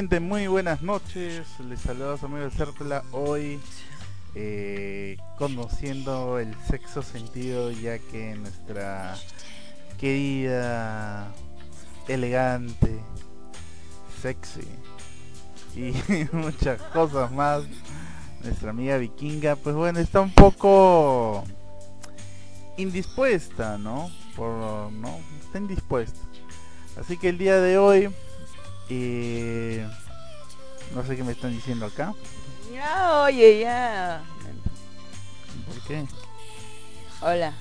Muy buenas noches. Les saludo a su amigo Certla hoy eh, conociendo el sexo sentido ya que nuestra querida, elegante, sexy y muchas cosas más, nuestra amiga vikinga, pues bueno, está un poco indispuesta, ¿no? Por, ¿no? Está indispuesta. Así que el día de hoy eh, no sé qué me están diciendo acá. Ya, oye, ya. ¿Por qué? Hola.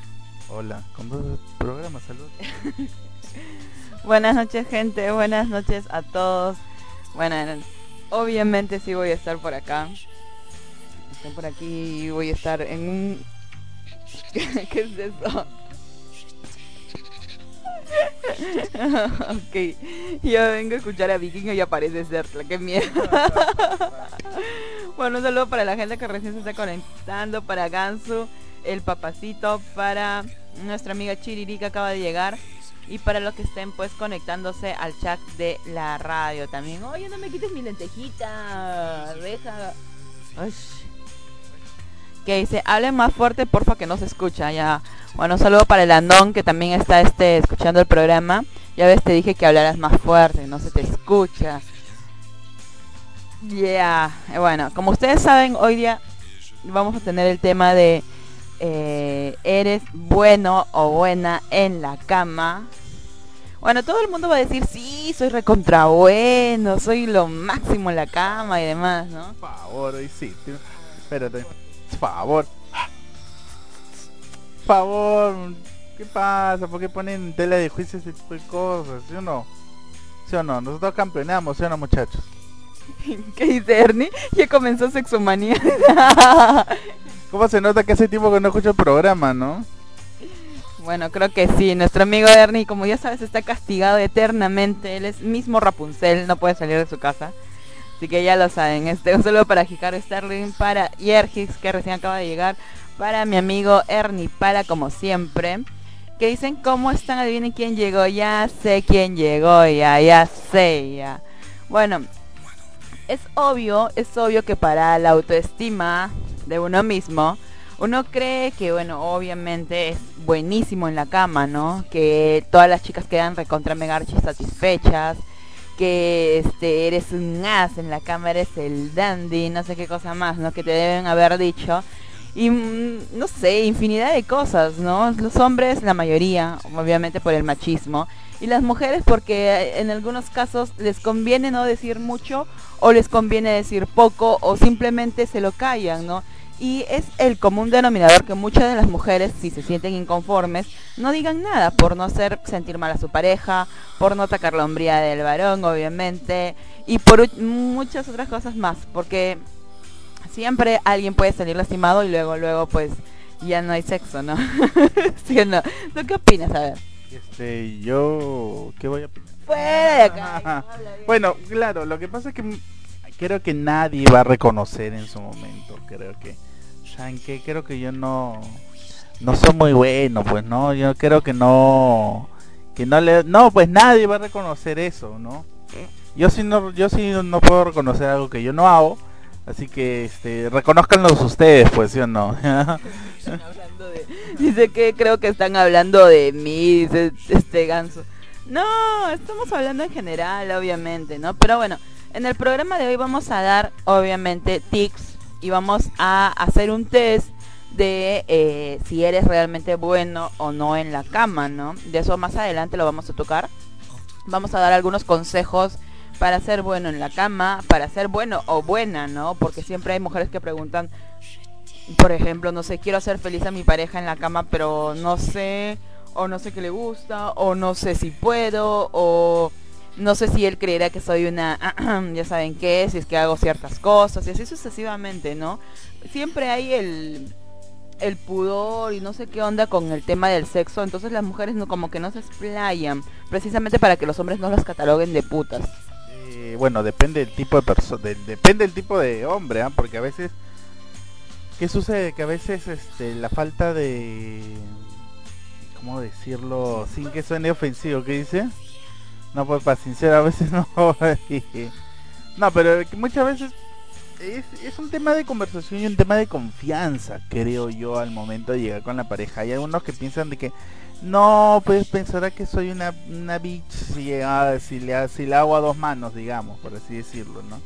Hola, con dos programas, saludos. buenas noches, gente. Buenas noches a todos. Bueno, obviamente sí voy a estar por acá. Estoy por aquí y voy a estar en un... ¿Qué es eso? ok, yo vengo a escuchar a Vikingo y aparece Sertla, qué miedo. bueno, un saludo para la gente que recién se está conectando, para Gansu, el papacito, para nuestra amiga Chiriri que acaba de llegar y para los que estén pues conectándose al chat de la radio también. Oye, no me quites mi lentejita, reja. Que dice, hablen más fuerte, porfa, que no se escucha. Ya, bueno, un saludo para el Andón que también está este escuchando el programa. Ya ves, te dije que hablaras más fuerte, no se te escucha. Ya, eh, bueno, como ustedes saben, hoy día vamos a tener el tema de eh, eres bueno o buena en la cama. Bueno, todo el mundo va a decir, sí, soy recontra bueno, soy lo máximo en la cama y demás, ¿no? Por favor, sí, espérate, por favor favor, ¿qué pasa? ¿Por qué ponen tela de juicio ese tipo de cosas? ¿Sí o no? ¿Sí o no? Nosotros campeonamos, ¿sí o no, muchachos? ¿Qué dice Ernie? Ya comenzó sexomanía. ¿Cómo se nota que hace tiempo que no escucho el programa, no? Bueno, creo que sí. Nuestro amigo Ernie, como ya sabes, está castigado eternamente. Él es mismo Rapunzel, no puede salir de su casa. Así que ya lo saben. Este, un saludo para Hikaru Sterling, para Yergix, que recién acaba de llegar, para mi amigo Ernie Para, como siempre. Que dicen, ¿cómo están? Adivinen quién llegó. Ya sé quién llegó, ya, ya sé, ya. Bueno, es obvio, es obvio que para la autoestima de uno mismo, uno cree que, bueno, obviamente es buenísimo en la cama, ¿no? Que todas las chicas quedan recontra megarchis satisfechas, que este eres un as en la cama, eres el dandy, no sé qué cosa más, ¿no? Que te deben haber dicho y mm, no sé, infinidad de cosas, ¿no? Los hombres, la mayoría, obviamente por el machismo, y las mujeres porque en algunos casos les conviene no decir mucho o les conviene decir poco o simplemente se lo callan, ¿no? Y es el común denominador que muchas de las mujeres, si se sienten inconformes, no digan nada por no hacer sentir mal a su pareja, por no atacar la hombría del varón, obviamente, y por muchas otras cosas más, porque siempre alguien puede salir lastimado y luego, luego, pues ya no hay sexo, ¿no? ¿Sí o no? ¿Tú qué opinas? A ver. Este, yo, ¿qué voy a opinar? Fuera de acá. bueno, claro, lo que pasa es que creo que nadie va a reconocer en su momento, creo que, ¿saben? Creo que yo no, no soy muy bueno, pues, ¿no? Yo creo que no, que no le, no, pues nadie va a reconocer eso, ¿no? Yo sí no, yo sí no puedo reconocer algo que yo no hago, así que, este, reconozcanlos ustedes, pues, ¿sí o no? dice que creo que están hablando de mí, dice este ganso. No, estamos hablando en general, obviamente, ¿no? Pero bueno, en el programa de hoy vamos a dar, obviamente, tips y vamos a hacer un test de eh, si eres realmente bueno o no en la cama, ¿no? De eso más adelante lo vamos a tocar. Vamos a dar algunos consejos para ser bueno en la cama, para ser bueno o buena, ¿no? Porque siempre hay mujeres que preguntan, por ejemplo, no sé, quiero hacer feliz a mi pareja en la cama, pero no sé, o no sé qué le gusta, o no sé si puedo, o no sé si él creerá que soy una, ya saben qué, si es que hago ciertas cosas, y así sucesivamente, ¿no? Siempre hay el, el pudor y no sé qué onda con el tema del sexo, entonces las mujeres no como que no se explayan, precisamente para que los hombres no las cataloguen de putas. Eh, bueno, depende del tipo de persona, depende del tipo de hombre, ¿ah? porque a veces ¿Qué sucede? Que a veces este, la falta de... ¿Cómo decirlo? Sin que suene ofensivo, ¿qué dice? No, pues para sincero, a veces no. no, pero muchas veces es, un tema de conversación y un tema de confianza, creo yo, al momento de llegar con la pareja. Hay algunos que piensan de que no, pues pensará que soy una, una bitch si, si, le, si le hago a dos manos, digamos, por así decirlo, ¿no?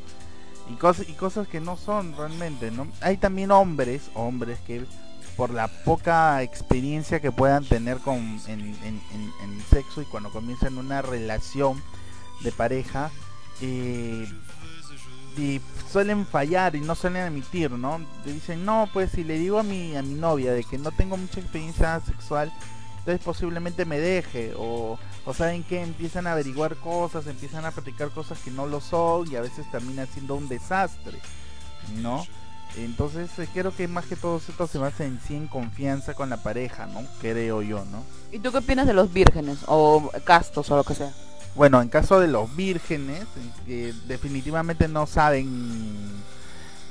y, cosas y cosas que no son realmente, ¿no? Hay también hombres, hombres que por la poca experiencia que puedan tener con en, en, en, sexo y cuando comienzan una relación de pareja eh, y suelen fallar y no suelen admitir, ¿no? Dicen, no, pues si le digo a mi, a mi novia de que no tengo mucha experiencia sexual, entonces posiblemente me deje o, o saben que empiezan a averiguar cosas, empiezan a practicar cosas que no lo son y a veces termina siendo un desastre, ¿no? Entonces eh, creo que más que todo esto se basa en sí en confianza con la pareja, ¿no? Creo yo, ¿no? ¿Y tú qué opinas de los vírgenes o castos o lo que sea? Bueno, en caso de los vírgenes, que definitivamente no saben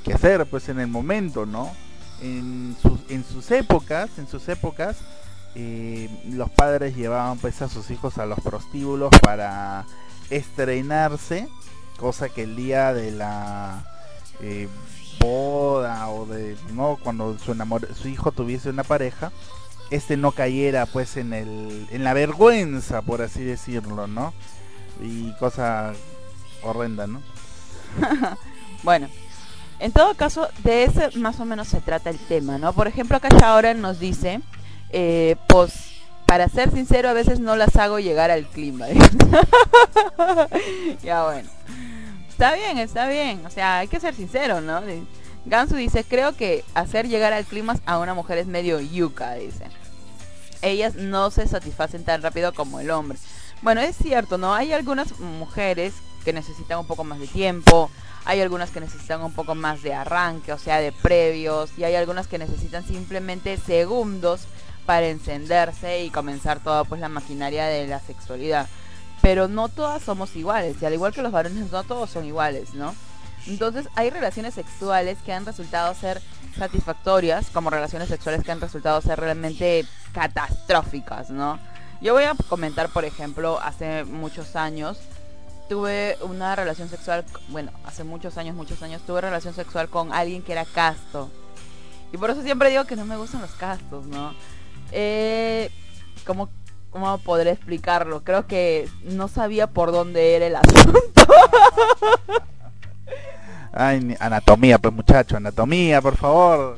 qué hacer pues en el momento, ¿no? En sus, en sus épocas, en sus épocas, eh, los padres llevaban pues a sus hijos a los prostíbulos para estrenarse, cosa que el día de la eh, boda o de no cuando su su hijo tuviese una pareja, este no cayera pues en el en la vergüenza, por así decirlo, ¿no? Y cosa horrenda, ¿no? bueno, en todo caso, de ese más o menos se trata el tema, ¿no? Por ejemplo, acá ahora nos dice eh, pues para ser sincero a veces no las hago llegar al clima. ya bueno. Está bien, está bien. O sea, hay que ser sincero, ¿no? Gansu dice, creo que hacer llegar al clima a una mujer es medio yuca, dice. Ellas no se satisfacen tan rápido como el hombre. Bueno, es cierto, ¿no? Hay algunas mujeres que necesitan un poco más de tiempo, hay algunas que necesitan un poco más de arranque, o sea, de previos, y hay algunas que necesitan simplemente segundos para encenderse y comenzar toda pues la maquinaria de la sexualidad. Pero no todas somos iguales, y al igual que los varones no todos son iguales, ¿no? Entonces hay relaciones sexuales que han resultado ser satisfactorias, como relaciones sexuales que han resultado ser realmente catastróficas, ¿no? Yo voy a comentar, por ejemplo, hace muchos años tuve una relación sexual, bueno, hace muchos años, muchos años, tuve relación sexual con alguien que era casto. Y por eso siempre digo que no me gustan los castos, ¿no? Eh, ¿cómo, ¿Cómo podré explicarlo? Creo que no sabía por dónde era el asunto. Ay, anatomía, pues muchacho, anatomía, por favor.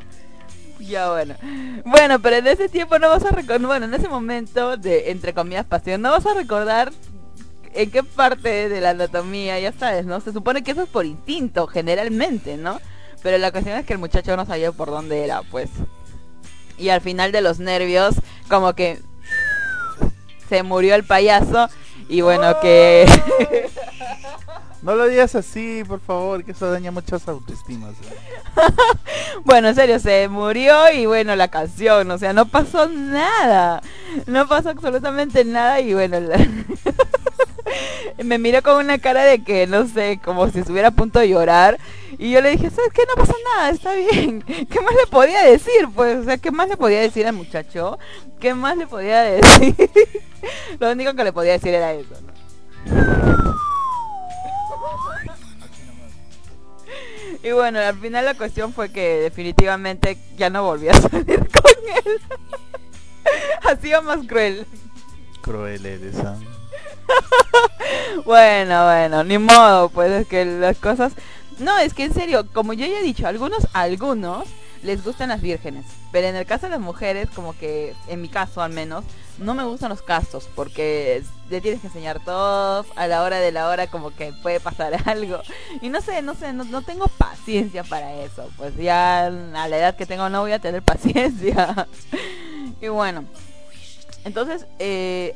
Ya bueno. Bueno, pero en ese tiempo no vas a recordar, bueno, en ese momento de entre comillas pasión, no vas a recordar en qué parte de la anatomía, ya sabes, ¿no? Se supone que eso es por instinto, generalmente, ¿no? Pero la cuestión es que el muchacho no sabía por dónde era, pues. Y al final de los nervios, como que se murió el payaso y bueno que No lo digas así, por favor, que eso daña muchas autoestimas. ¿eh? bueno, en serio, se murió y bueno, la canción, o sea, no pasó nada. No pasó absolutamente nada y bueno, me miró con una cara de que, no sé, como si estuviera a punto de llorar. Y yo le dije, ¿sabes qué? No pasa nada, está bien. ¿Qué más le podía decir? Pues, o sea, ¿qué más le podía decir al muchacho? ¿Qué más le podía decir? Lo único que le podía decir era eso, ¿no? Y bueno, al final la cuestión fue que definitivamente ya no volví a salir con él. ha sido más cruel. Cruel eres, ¿ah? bueno, bueno, ni modo, pues es que las cosas... No, es que en serio, como yo ya he dicho, algunos, algunos les gustan las vírgenes. Pero en el caso de las mujeres, como que, en mi caso al menos, no me gustan los castos porque le tienes que enseñar todo a la hora de la hora como que puede pasar algo. Y no sé no sé no, tengo paciencia para eso. Pues ya a la edad que tengo no voy a tener paciencia. Y bueno entonces eh,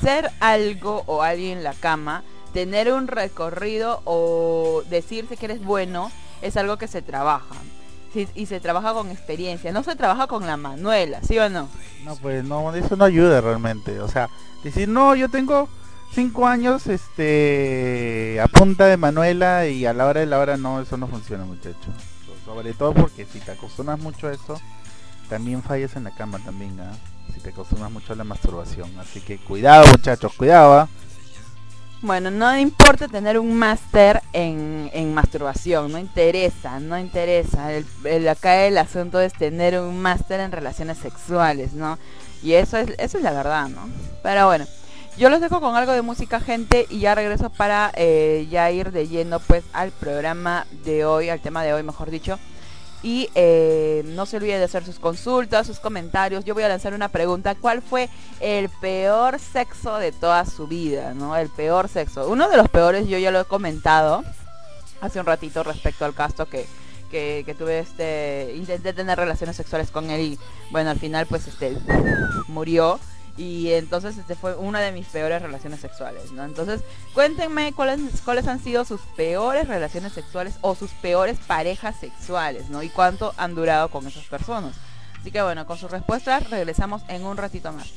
ser algo o alguien en la cama tener un recorrido o decirse que eres bueno es algo que se trabaja y se trabaja con experiencia, no se trabaja con la manuela, ¿sí o no? No, pues no, eso no ayuda realmente. O sea, decir, no, yo tengo cinco años este a punta de manuela y a la hora de la hora no, eso no funciona, muchacho. Sobre todo porque si te acostumbras mucho a eso, también fallas en la cama también, ¿ah? Si te acostumbras mucho a la masturbación. Así que cuidado, muchachos, cuidado, ¿ah? Bueno, no importa tener un máster en, en, masturbación, no interesa, no interesa. El, acá el asunto es tener un máster en relaciones sexuales, ¿no? Y eso es, eso es la verdad, ¿no? Pero bueno, yo los dejo con algo de música, gente, y ya regreso para eh, ya ir de lleno pues al programa de hoy, al tema de hoy, mejor dicho. Y eh, no se olvide de hacer sus consultas, sus comentarios. Yo voy a lanzar una pregunta. ¿Cuál fue el peor sexo de toda su vida? ¿no? El peor sexo. Uno de los peores, yo ya lo he comentado hace un ratito respecto al caso que, que, tuve este intenté tener relaciones sexuales con él y bueno al final pues este murió y entonces este fue una de mis peores relaciones sexuales, ¿no? Entonces, cuéntenme cuáles cuáles han sido sus peores relaciones sexuales o sus peores parejas sexuales, ¿no? Y cuánto han durado con esas personas. Así que bueno, con sus respuestas regresamos en un ratito más.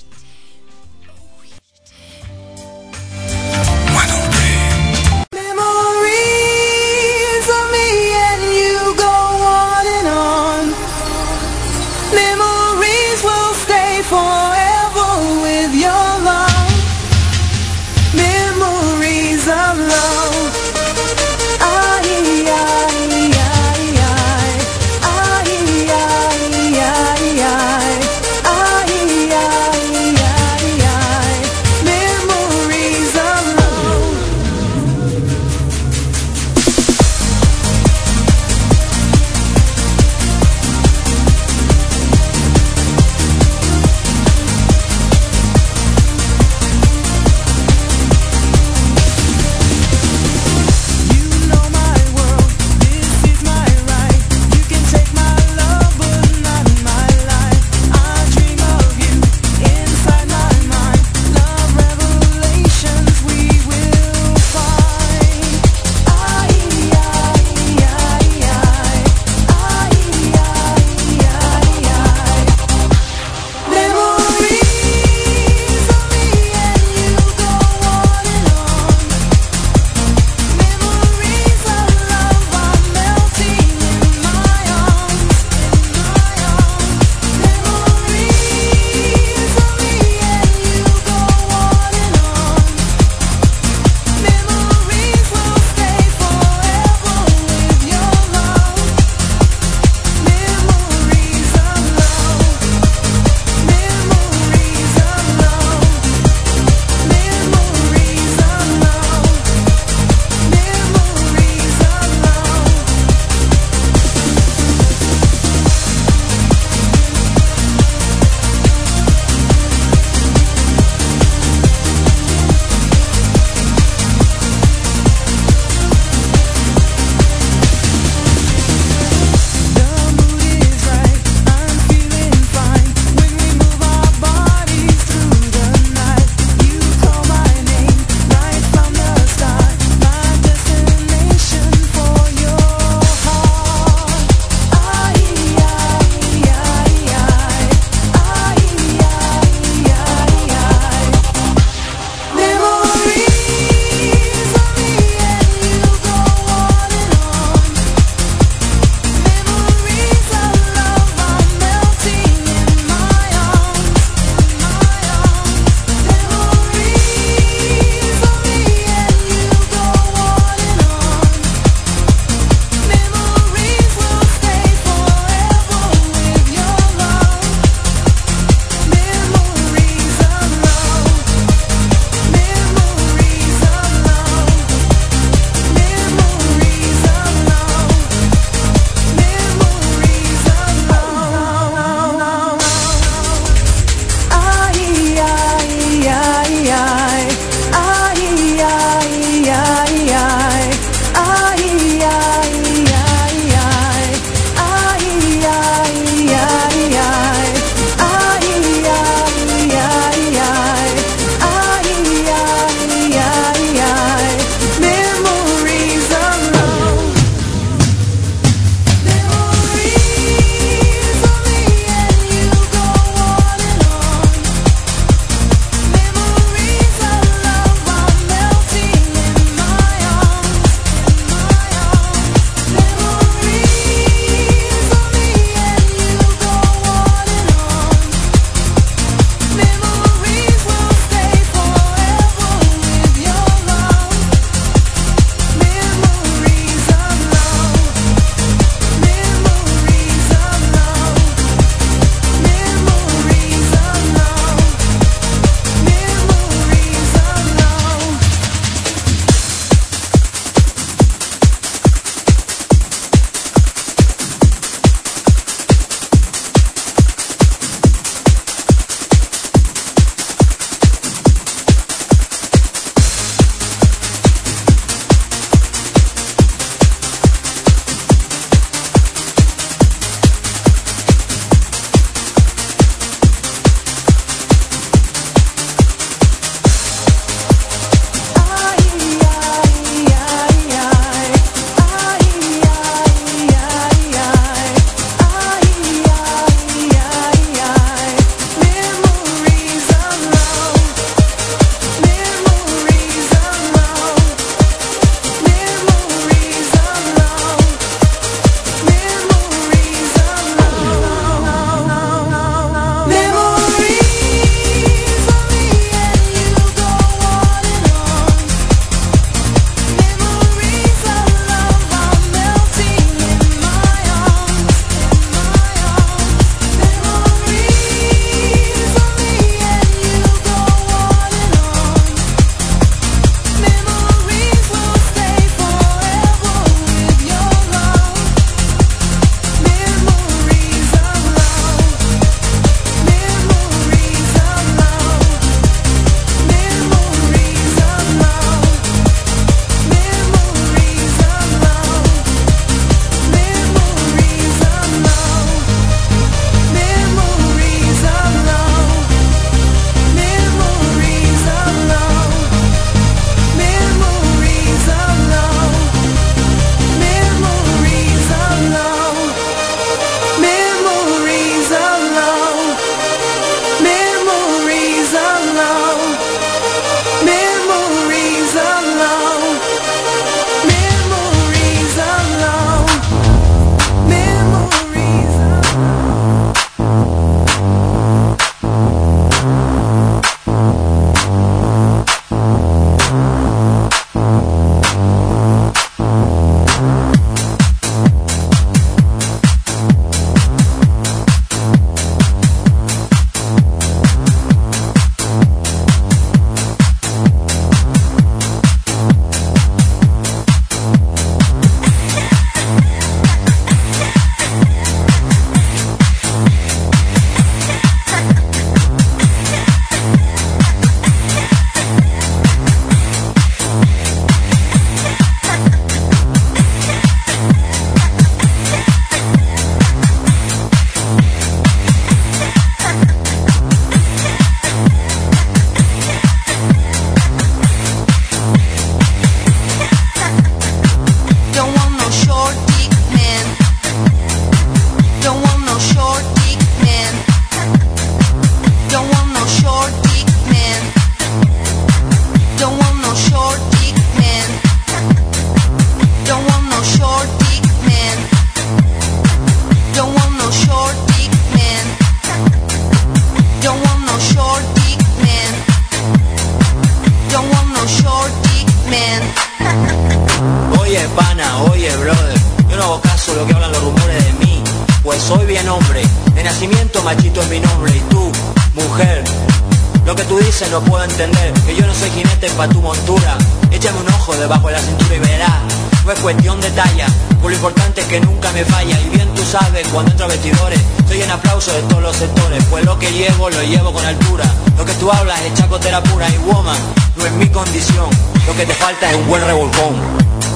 Que nunca me falla, y bien tú sabes cuando entro a vestidores, soy en aplauso de todos los sectores, pues lo que llevo lo llevo con altura, lo que tú hablas es chacotera pura y woman, no es mi condición, lo que te falta es un buen revolcón.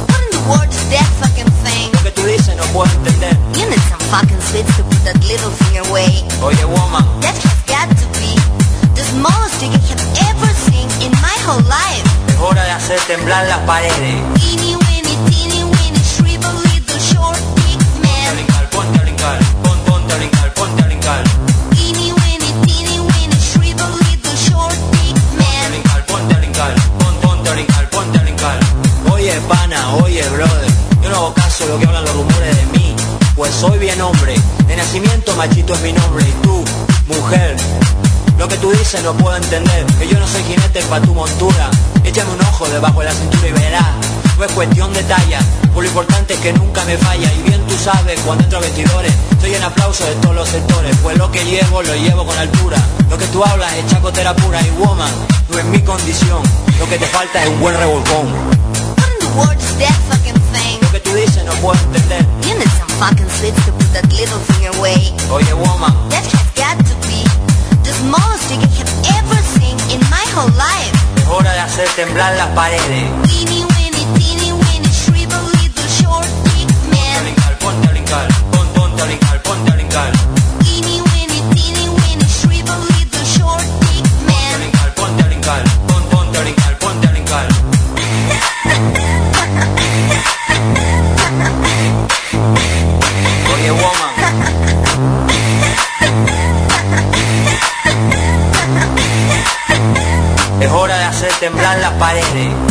What in the world is that fucking thing? Lo que tú dices no puedo entender. You need some fucking sweets to put that little finger away. Oye, woman, That has got to be the smallest thing I have ever seen in my whole life. es hora de hacer temblar las paredes. Soy bien hombre, de nacimiento machito es mi nombre. Y tú, mujer, lo que tú dices no puedo entender, que yo no soy jinete pa' tu montura, échame un ojo debajo de la cintura y verás, no es cuestión de talla, por lo importante es que nunca me falla, y bien tú sabes cuando entro a vestidores, soy en aplauso de todos los sectores, pues lo que llevo lo llevo con altura, lo que tú hablas es chacotera pura. Y woman, no es mi condición, lo que te falta es un buen revolcón, lo que tú dices no puedo entender, fucking sweets to put that little finger away. oye woman, That has got to be the smallest thing I have ever seen in my whole life. es hora de hacer temblar las paredes, temblar las paredes.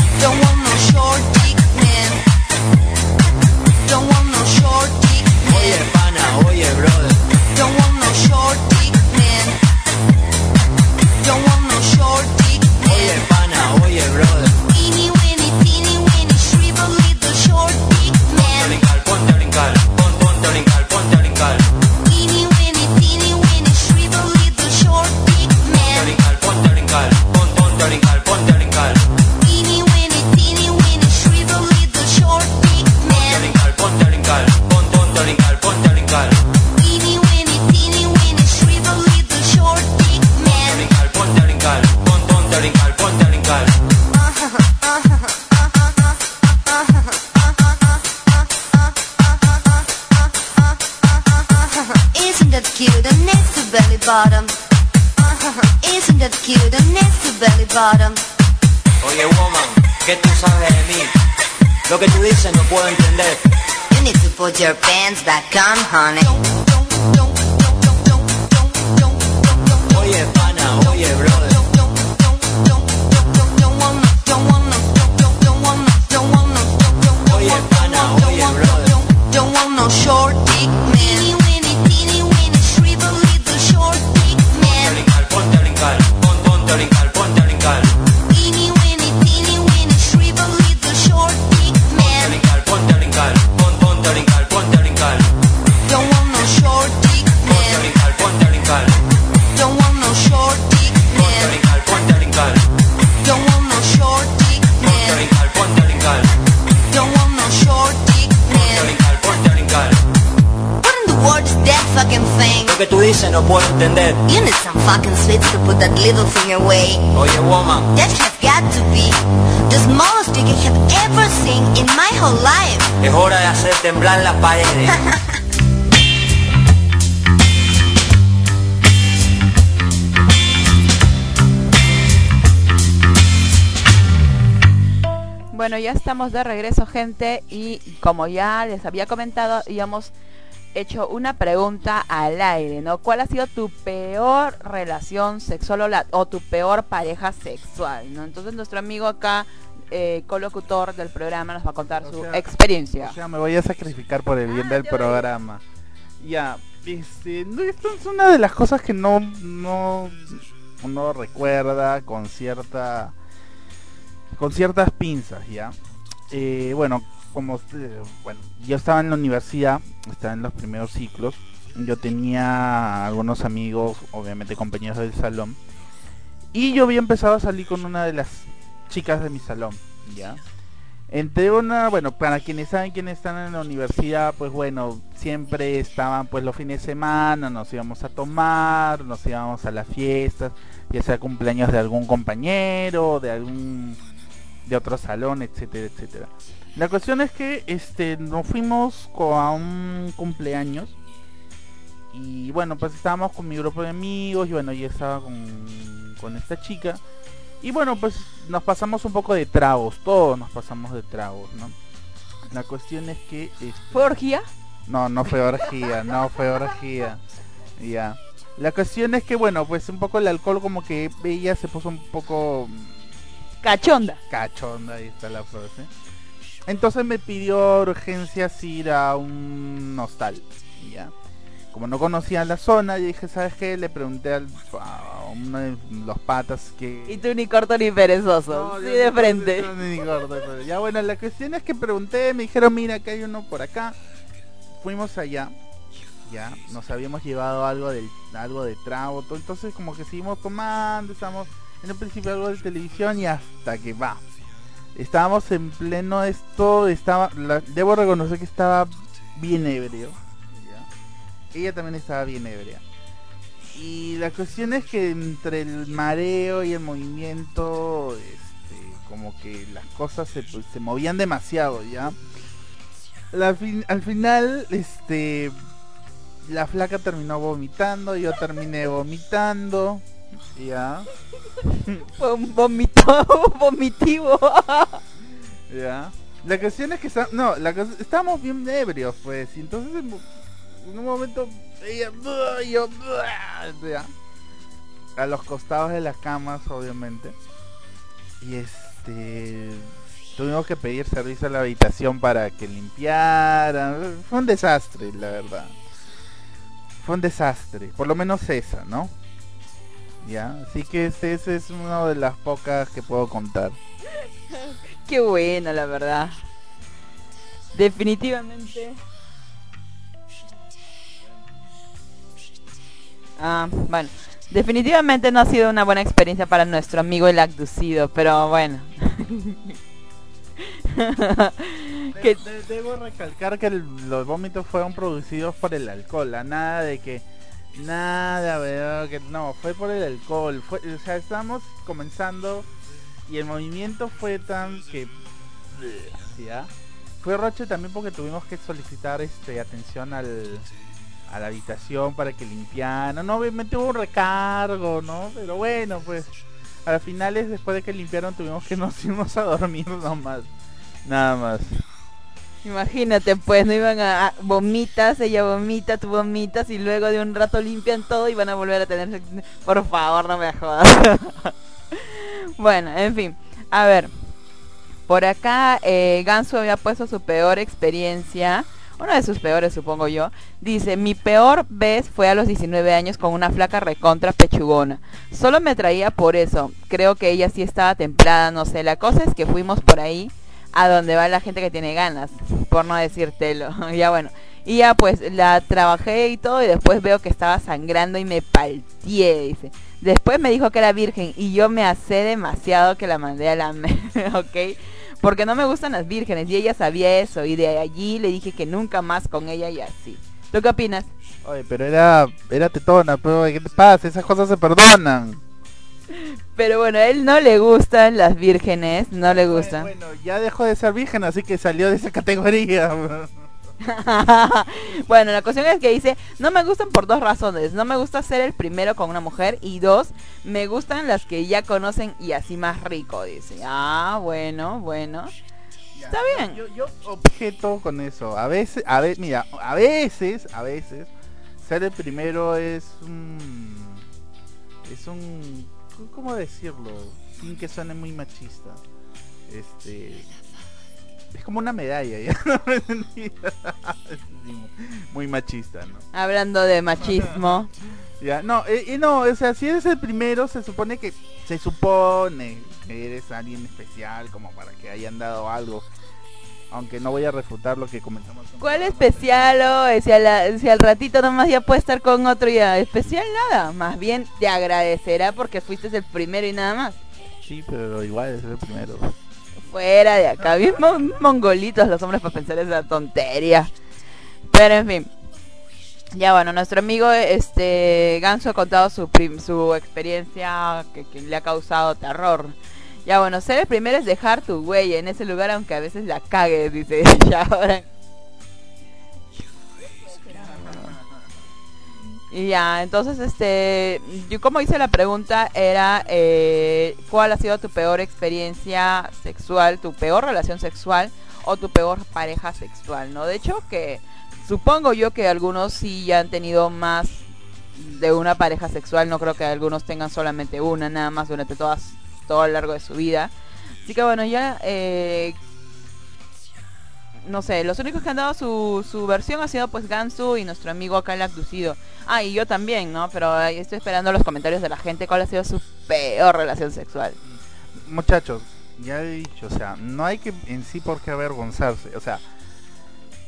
Estamos de regreso, gente, y como ya les había comentado, íbamos hecho una pregunta al aire, ¿no? ¿Cuál ha sido tu peor relación sexual o, la- o tu peor pareja sexual, ¿no? Entonces nuestro amigo acá, eh, colocutor del programa, nos va a contar O su sea, experiencia. O sea, me voy a sacrificar por el bien del programa. Ya, este, no, esto es una de las cosas que no, no, uno recuerda con cierta, con ciertas pinzas, ya. Eh, bueno, como eh, bueno, yo estaba en la universidad, estaba en los primeros ciclos, yo tenía algunos amigos, obviamente compañeros del salón, y yo había empezado a salir con una de las chicas de mi salón, ¿ya? Entre una, bueno, para quienes saben quiénes están en la universidad, pues bueno, siempre estaban pues los fines de semana, nos íbamos a tomar, nos íbamos a las fiestas, ya sea cumpleaños de algún compañero, de algún de otro salón, etcétera, etcétera. La cuestión es que este nos fuimos a un cumpleaños y bueno, pues estábamos con mi grupo de amigos y bueno, yo estaba con, con esta chica y bueno, pues nos pasamos un poco de tragos, todos nos pasamos de tragos, ¿no? La cuestión es que... Este... ¿Fue orgía? No, no fue orgía, no fue orgía. Ya. La cuestión es que, bueno, pues un poco el alcohol como que ella se puso un poco... Cachonda. Cachonda, ahí está la frase. Entonces me pidió urgencias ir a un hostal, ¿ya? como no conocía la zona, yo dije, ¿sabes qué? Le pregunté al, a uno de los patas que... Y tú ni corto ni perezoso, sí de frente. ni corto, ya bueno, la cuestión es que pregunté, me dijeron, mira, que hay uno por acá. Fuimos allá, ya, nos habíamos llevado algo, del, algo de trago, todo, entonces como que seguimos tomando, estamos en un principio algo de televisión y hasta que va. Estábamos en pleno esto, estaba, debo reconocer que estaba bien ebrio ella también estaba bien ebria. Y la cuestión es que entre el mareo y el movimiento, este, como que las cosas se, pues, se movían demasiado, ¿ya? al final, este, la flaca terminó vomitando, yo terminé vomitando, ¿ya? Vomito, vomitivo. ¿Ya? La cuestión es que no, la, estábamos bien ebrios, pues, y entonces en un momento ella yo a los costados de las camas obviamente. Y este tuvimos que pedir servicio a la habitación para que limpiaran fue un desastre la verdad. Fue un desastre por lo menos esa no ya así que esa es una de las pocas que puedo contar qué buena la verdad definitivamente Ah, bueno. Definitivamente no ha sido una buena experiencia para nuestro amigo el abducido, pero bueno. debo recalcar que los vómitos fueron producidos por el alcohol, nada de que nada, que no, fue por el alcohol, fue, o sea, estamos comenzando y el movimiento fue tan que ¿ya? Fue roche también porque tuvimos que solicitar este atención al a la habitación para que limpiaran. No, obviamente hubo un recargo, ¿no? Pero bueno, pues a las finales, después de que limpiaron, tuvimos que nos irnos a dormir nomás. Nada más. Imagínate, pues no iban a, vomitas, ella vomita, tú vomitas y luego de un rato limpian todo y van a volver a tener Por favor, no me jodas. bueno, en fin. A ver. Por acá eh, Gansu había puesto su peor experiencia una de sus peores supongo yo, dice, mi peor vez fue a los 19 años con una flaca recontra pechugona. Solo me traía por eso, creo que ella sí estaba templada, no sé, la cosa es que fuimos por ahí a donde va la gente que tiene ganas, por no decírtelo, ya bueno. Y ya pues la trabajé y todo y después veo que estaba sangrando y me palteé, dice. Después me dijo que era virgen y yo me hacé demasiado que la mandé a la... ok porque no me gustan las vírgenes y ella sabía eso y de allí le dije que nunca más con ella y así. ¿Tú qué opinas? Oye, pero era, era tetona, pero ¿qué te pasa? Esas cosas se perdonan. Pero bueno, a él no le gustan las vírgenes, no le gustan. Bueno, ya dejó de ser virgen, así que salió de esa categoría. bueno, la cuestión es que dice, no me gustan por dos razones. No me gusta ser el primero con una mujer y dos, me gustan las que ya conocen y así más rico, dice. Ah, bueno, bueno. Está bien. Yo, objeto con eso. A veces, a ver, mira, a veces, a veces, ser el primero es un... Es un... ¿Cómo decirlo? Sin que suene muy machista. Este es como una medalla, ¿ya? Muy machista, ¿no? Hablando de machismo. ya, no, eh, y no, o sea, si eres el primero, se supone que, se supone que eres alguien especial, como para que hayan dado algo. Aunque no voy a refutar lo que comentamos. en- ¿Cuál especial o si, a la- si al ratito nomás ya puede estar con otro ya? Especial nada, más bien te agradecerá porque fuiste el primero y nada más. Sí, pero igual es el primero. Fuera de acá, bien mon- mongolitos los hombres para pensar esa tontería. Pero en fin. Ya bueno, nuestro amigo este Ganso ha contado su prim- su experiencia que, que le ha causado terror. Ya bueno, ser el primero es dejar tu huella en ese lugar aunque a veces la cagues, dice ahora. Y ya, entonces, este, yo como hice la pregunta era, eh, ¿cuál ha sido tu peor experiencia sexual, tu peor relación sexual o tu peor pareja sexual, ¿no? De hecho, que supongo yo que algunos sí ya han tenido más de una pareja sexual, no creo que algunos tengan solamente una, nada más durante todas, todo a lo largo de su vida. Así que bueno, ya, eh, no sé, los únicos que han dado su, su versión ha sido pues Gansu y nuestro amigo acá el abducido. Ah, y yo también, ¿no? Pero ahí estoy esperando los comentarios de la gente cuál ha sido su peor relación sexual. Muchachos, ya he dicho, o sea, no hay que en sí por qué avergonzarse. O sea,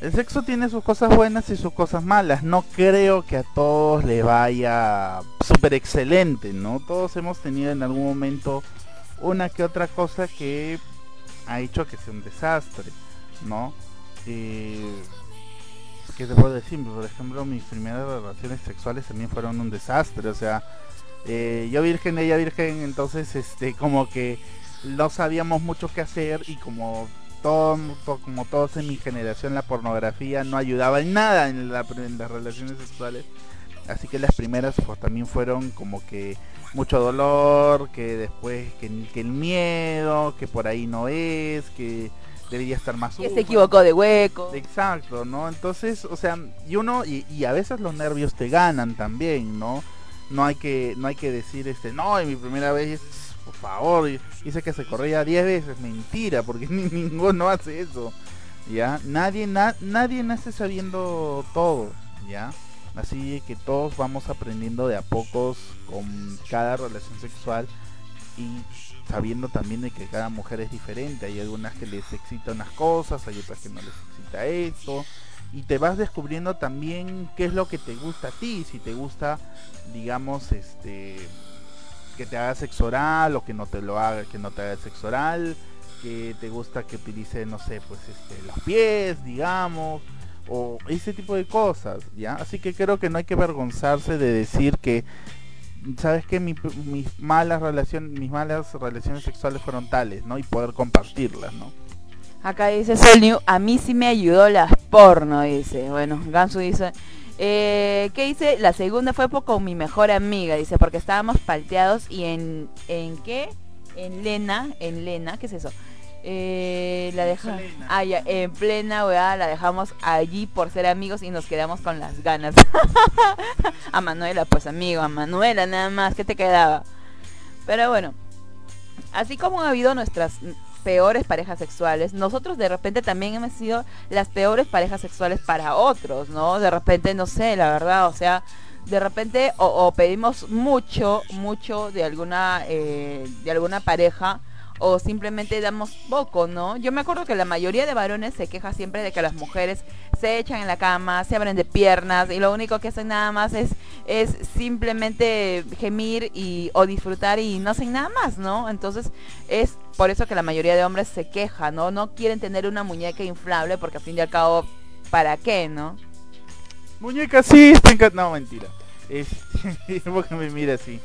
el sexo tiene sus cosas buenas y sus cosas malas. No creo que a todos le vaya súper excelente, ¿no? Todos hemos tenido en algún momento una que otra cosa que ha hecho que sea un desastre, ¿no? Eh, ¿Qué te puedo decir? Por ejemplo, mis primeras relaciones sexuales también fueron un desastre, o sea, eh, yo virgen, ella virgen, entonces, este, como que no sabíamos mucho qué hacer y como todo, to- como todos en mi generación la pornografía no ayudaba en nada en las relaciones sexuales, así que las primeras pues, también fueron como que mucho dolor, que después que, que el miedo, que por ahí no es, que debería estar más Que se equivocó de hueco. Exacto, ¿no? Entonces, o sea, y uno, y, y a veces los nervios te ganan también, ¿no? No hay que, no hay que decir, este, no, en mi primera vez, por favor, dice que se corría 10 veces, mentira, porque ni, ninguno hace eso, ¿ya? Nadie, na- nadie nace sabiendo todo, ¿ya? Así que todos vamos aprendiendo de a pocos con cada relación sexual y sabiendo también de que cada mujer es diferente. Hay algunas que les excita unas cosas, hay otras que no les excita esto. Y te vas descubriendo también qué es lo que te gusta a ti. Si te gusta, digamos, este que te haga sexo oral o que no te lo haga, que no te haga sexo oral, que te gusta que utilice, no sé, pues este, los pies, digamos, o ese tipo de cosas, ¿ya? Así que creo que no hay que avergonzarse de decir que sabes que mi, mis malas relaciones mis malas relaciones sexuales fueron tales no y poder compartirlas no Acá dice Sol a mí sí me ayudó las porno, dice. Bueno, Gansu dice, eh, ¿qué dice? La segunda fue con mi mejor amiga, dice, porque estábamos palteados y en, ¿en qué? En Lena, en Lena, ¿qué es eso? Eh, la deja, ah, en plena weá la dejamos allí por ser amigos y nos quedamos con las ganas. a Manuela, pues amigo, a Manuela nada más, ¿qué te quedaba? Pero bueno, así como ha habido nuestras peores parejas sexuales, nosotros de repente también hemos sido las peores parejas sexuales para otros, ¿no? De repente, no sé, la verdad, o sea, de repente o, o pedimos mucho, mucho de alguna, eh, de alguna pareja o simplemente damos poco, ¿no? Yo me acuerdo que la mayoría de varones se queja siempre de que las mujeres se echan en la cama, se abren de piernas y lo único que hacen nada más es, es simplemente gemir y, o disfrutar y no hacen nada más, ¿no? Entonces es por eso que la mayoría de hombres se queja, ¿no? No quieren tener una muñeca inflable porque al fin y al cabo, ¿para qué, no? muñeca sí está enca- no mentira es porque me mira así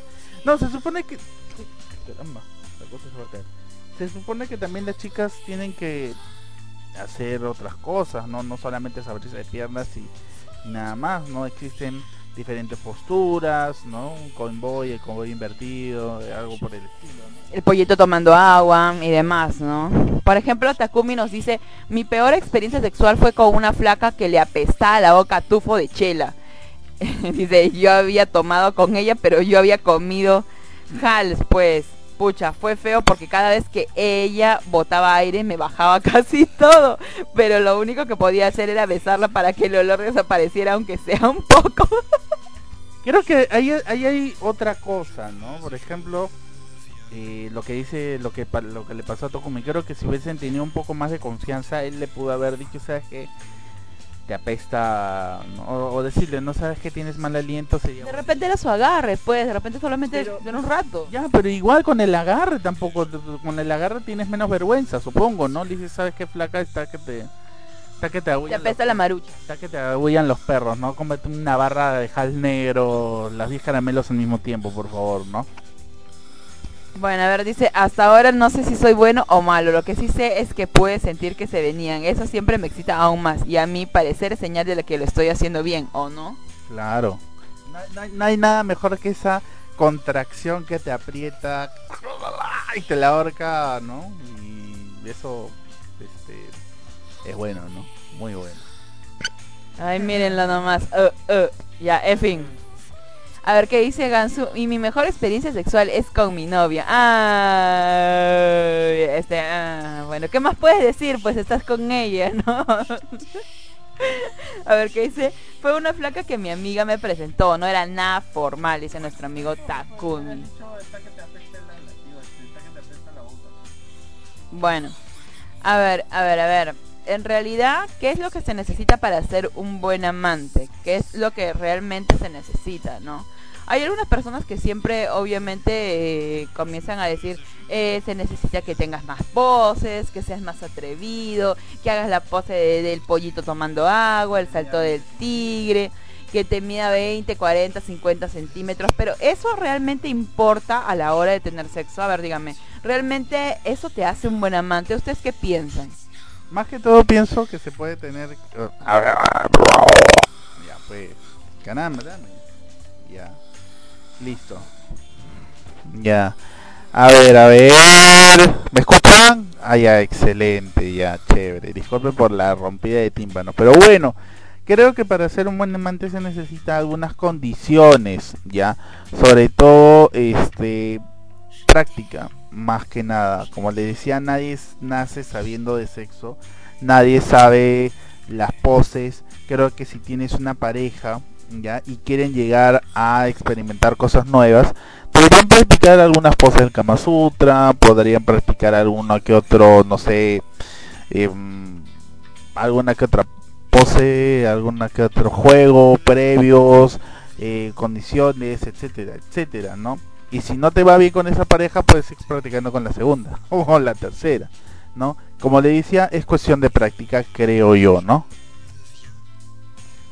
no se supone que caramba la cosa a caer. Se supone que también las chicas tienen que hacer otras cosas no no solamente es abrirse de piernas y, nada más no existen diferentes posturas no un convoy el convoy invertido algo por el estilo ¿no? el pollito tomando agua y demás, ¿no? Por ejemplo, Takumi nos dice, mi peor experiencia sexual fue con una flaca que le apestaba la boca a tufo de chela. dice, yo había tomado con ella, pero yo había comido jals, pues. Pucha, fue feo porque cada vez que ella botaba aire me bajaba casi todo. Pero lo único que podía hacer era besarla para que el olor desapareciera, aunque sea un poco. Creo que ahí, hay otra cosa, ¿no? Por ejemplo, eh, lo que dice, lo que lo que le pasó a Tokumi, creo que si hubiesen tenido un poco más de confianza, él le pudo haber dicho, sabes que te apesta, o, o decirle, no sabes que tienes mal aliento, sería De repente era su agarre, pues, de repente solamente Pero- de un rato. Ya, pero igual con el agarre tampoco, con el agarre tienes menos vergüenza, supongo, ¿no? Le dices, sabes qué flaca está que te, está que te apesta los, la marucha. está que te agullan los perros, ¿no? Cómete una barra de jal negro, las 10 caramelos al mismo tiempo, por favor, ¿no? Bueno, a ver, dice, hasta ahora no sé si soy bueno o malo. Lo que sí sé es que pude sentir que se venían. Eso siempre me excita aún más. Y a mi parecer es señal de que lo estoy haciendo bien, ¿o no? Claro. No, no hay- no hay nada mejor que esa contracción que te aprieta y te la ahorca, ¿no? Y eso este, es bueno, ¿no? Muy bueno. Ay, mírenlo nomás. Uh, uh. Ya, en fin. A ver qué dice Gansu. Y mi mejor experiencia sexual es con mi novia. Este, ah, bueno, ¿qué más puedes decir? Pues estás con ella, ¿no? A ver qué dice. Fue una flaca que mi amiga me presentó. No era nada formal, dice nuestro amigo Takumi. Bueno, a ver, a ver, a ver. En realidad, ¿qué es lo que se necesita para ser un buen amante? ¿Qué es lo que realmente se necesita, no? Hay algunas personas que siempre, obviamente, eh, comienzan a decir, eh, se necesita que tengas más poses, que seas más atrevido, que hagas la pose de- del pollito tomando agua, el salto del tigre, que te mida 20, 40, 50 centímetros, pero eso realmente importa a la hora de tener sexo. A ver, dígame, ¿realmente eso te hace un buen amante? ¿Ustedes qué piensan? Más que todo pienso que se puede tener... Ya pues, caramba, dame. Ya. Listo. Ya. A ver, a ver. ¿Me escuchan? Ah, ya, excelente, ya, chévere. Disculpe por la rompida de tímpano. Pero bueno, creo que para ser un buen amante se necesita algunas condiciones, ya. Sobre todo, este, práctica, más que nada. Como le decía, nadie nace sabiendo de sexo. Nadie sabe las poses. Creo que si tienes una pareja, ya, y quieren llegar a experimentar cosas nuevas, podrían practicar algunas poses del Kama Sutra, podrían practicar alguno que otro, no sé, em, alguna que otra pose, alguna que otro juego, previos, eh, condiciones, etcétera, etcétera, ¿no? Y si no te va bien con esa pareja, puedes ir practicando con la segunda o la tercera, ¿no? Como le decía, es cuestión de práctica, creo yo, ¿no?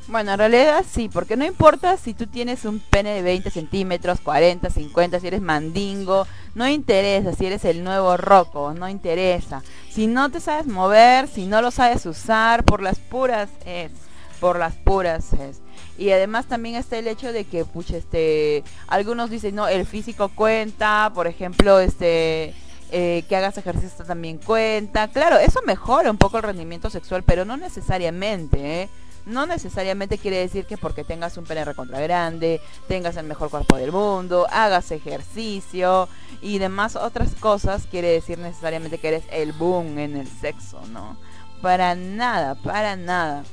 Bueno, en realidad sí, porque no importa si tú tienes un pene de 20 centímetros, 40, 50, si eres mandingo, no interesa si eres el nuevo roco, no interesa. Si no te sabes mover, si no lo sabes usar, por las puras es, por las puras es. Y además también está el hecho de que, pucha, este, algunos dicen, no, el físico cuenta, por ejemplo, este, eh, que hagas ejercicio también cuenta. Claro, eso mejora un poco el rendimiento sexual, pero no necesariamente, ¿eh? No necesariamente quiere decir que porque tengas un pene recontra grande, tengas el mejor cuerpo del mundo, hagas ejercicio y demás otras cosas, quiere decir necesariamente que eres el boom en el sexo, ¿no? Para nada, para nada.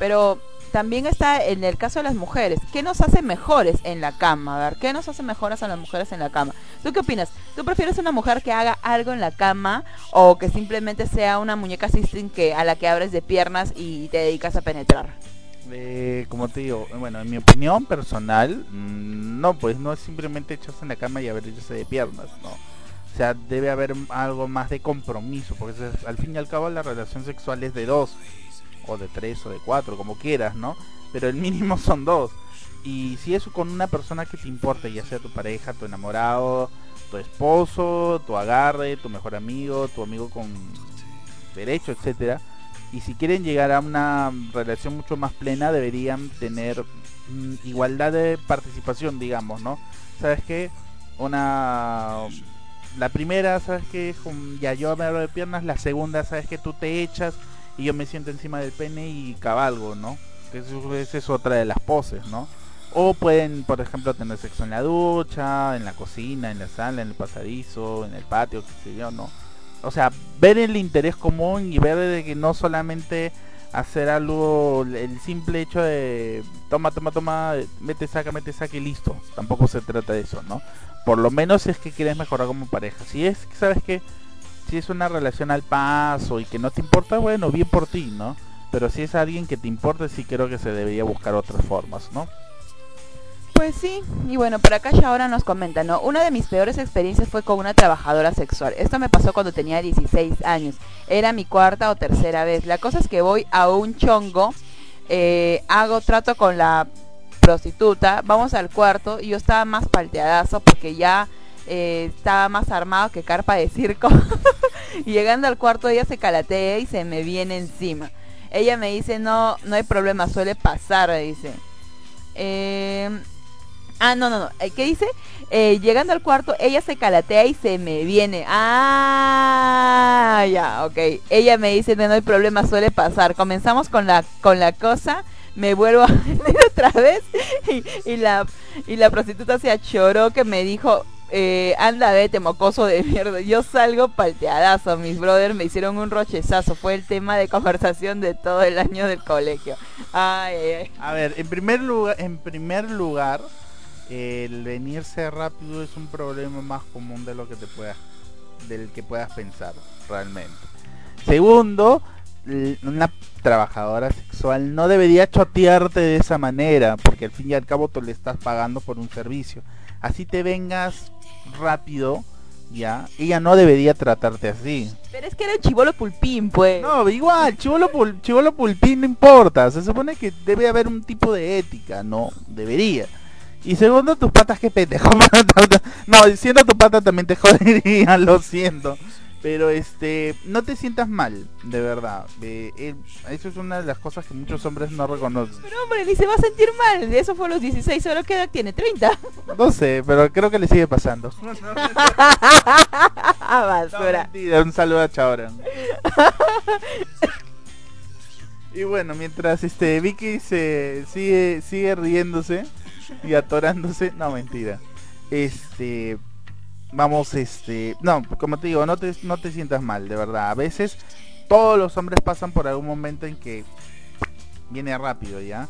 Pero también está en el caso de las mujeres, ¿qué nos hace mejores en la cama? A ver, ¿qué nos hace mejores a las mujeres en la cama? ¿Tú qué opinas? ¿Tú prefieres una mujer que haga algo en la cama o que simplemente sea una muñeca system que a la que abres de piernas y te dedicas a penetrar? Eh, como te digo, bueno, en mi opinión personal, mm, no, pues no es simplemente echarse en la cama y abrirse de piernas, no. O sea, debe haber algo más de compromiso, porque al fin y al cabo la relación sexual es de dos, o de tres, o de cuatro, como quieras, ¿no? Pero el mínimo son dos. Y si es con una persona que te importa, ya sea tu pareja, tu enamorado, tu esposo, tu agarre, tu mejor amigo, tu amigo con derecho, etcétera, y si quieren llegar a una relación mucho más plena deberían tener mm, igualdad de participación digamos no sabes qué una la primera sabes que ya yo me abro de piernas. La segunda sabes que tú te echas y yo me siento encima del pene y cabalgo no que eso- esa es otra de las poses no o pueden por ejemplo tener sexo en la ducha en la cocina en la sala en el pasadizo en el patio qué sé yo no o sea, ver el interés común y ver de que no solamente hacer algo, el simple hecho de toma, toma, toma, mete, saca, mete, saca y listo. Tampoco se trata de eso, ¿no? Por lo menos es que quieres mejorar como pareja. Si es, sabes que si es una relación al paso y que no te importa, bueno, bien por ti, ¿no? Pero si es alguien que te importa, sí creo que se debería buscar otras formas, ¿no? Pues sí, y bueno, por acá ya ahora nos comenta, ¿no? Una de mis peores experiencias fue con una trabajadora sexual. Esto me pasó cuando tenía 16 años. Era mi cuarta o tercera vez. La cosa es que voy a un chongo, eh, hago trato con la prostituta, vamos al cuarto y yo estaba más palteadazo porque ya eh, estaba más armado que carpa de circo. y llegando al cuarto ella se calatea y se me viene encima. Ella me dice, no, no hay problema, suele pasar, dice. Eh, Ah, no, no, no. Eh, ¿Qué dice? Eh, llegando al cuarto, ella se calatea y se me viene. Ah, ya, ok. Ella me dice, no, no hay problema, suele pasar. Comenzamos con la, con la cosa, me vuelvo a venir otra vez y, la, y la prostituta se achoró que me dijo, eh, anda, vete, mocoso de mierda. Yo salgo palteadazo. Mis brothers me hicieron un rochezazo. Fue el tema de conversación de todo el año del colegio. Ay, ay, ay. A ver, en primer lugar, en primer lugar, el venirse rápido es un problema más común de lo que te puedas del que puedas pensar realmente. Segundo, una trabajadora sexual no debería chotearte de esa manera, porque al fin y al cabo tú le estás pagando por un servicio. Así te vengas rápido, ya, ella no debería tratarte así. Pero es que era el chivolo pulpín, pues. No, igual, chivolo, pul chivolo pulpín no importa. Se supone que debe haber un tipo de ética, no, debería. Y segundo, tus patas, qué pendejo. no, siendo tu pata también te jodería, lo siento. Pero este, no te sientas mal, de verdad. Eh, eso es una de las cosas que muchos hombres no reconocen. Pero hombre, ni se va a sentir mal. Eso fue a los 16, solo qué edad tiene, 30. No sé, pero creo que le sigue pasando. Basura. No, un saludo a Chaora. y bueno, mientras este Vicky se sigue sigue riéndose y atorándose. No, mentira. Este, vamos, este, no, como te digo, no te, no te sientas mal, de verdad. A veces todos los hombres pasan por algún momento en que viene rápido, ¿ya?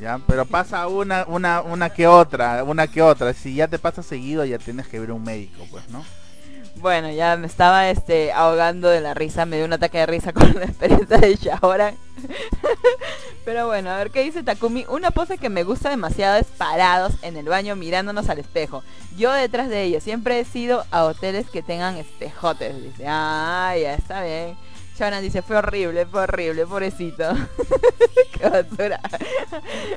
¿Ya? Pero pasa una, una, una que otra, una que otra. Si ya te pasa seguido, ya tienes que ver un médico, pues, ¿no? Bueno, ya me estaba este ahogando de la risa, me dio un ataque de risa con la experiencia de Shaoran. Pero bueno, a ver qué dice Takumi. Una pose que me gusta demasiado es parados en el baño mirándonos al espejo. Yo detrás de ellos. Siempre he sido a hoteles que tengan espejotes. Dice, ah, ya está bien. Shaoran dice, fue horrible, fue horrible, pobrecito. qué basura.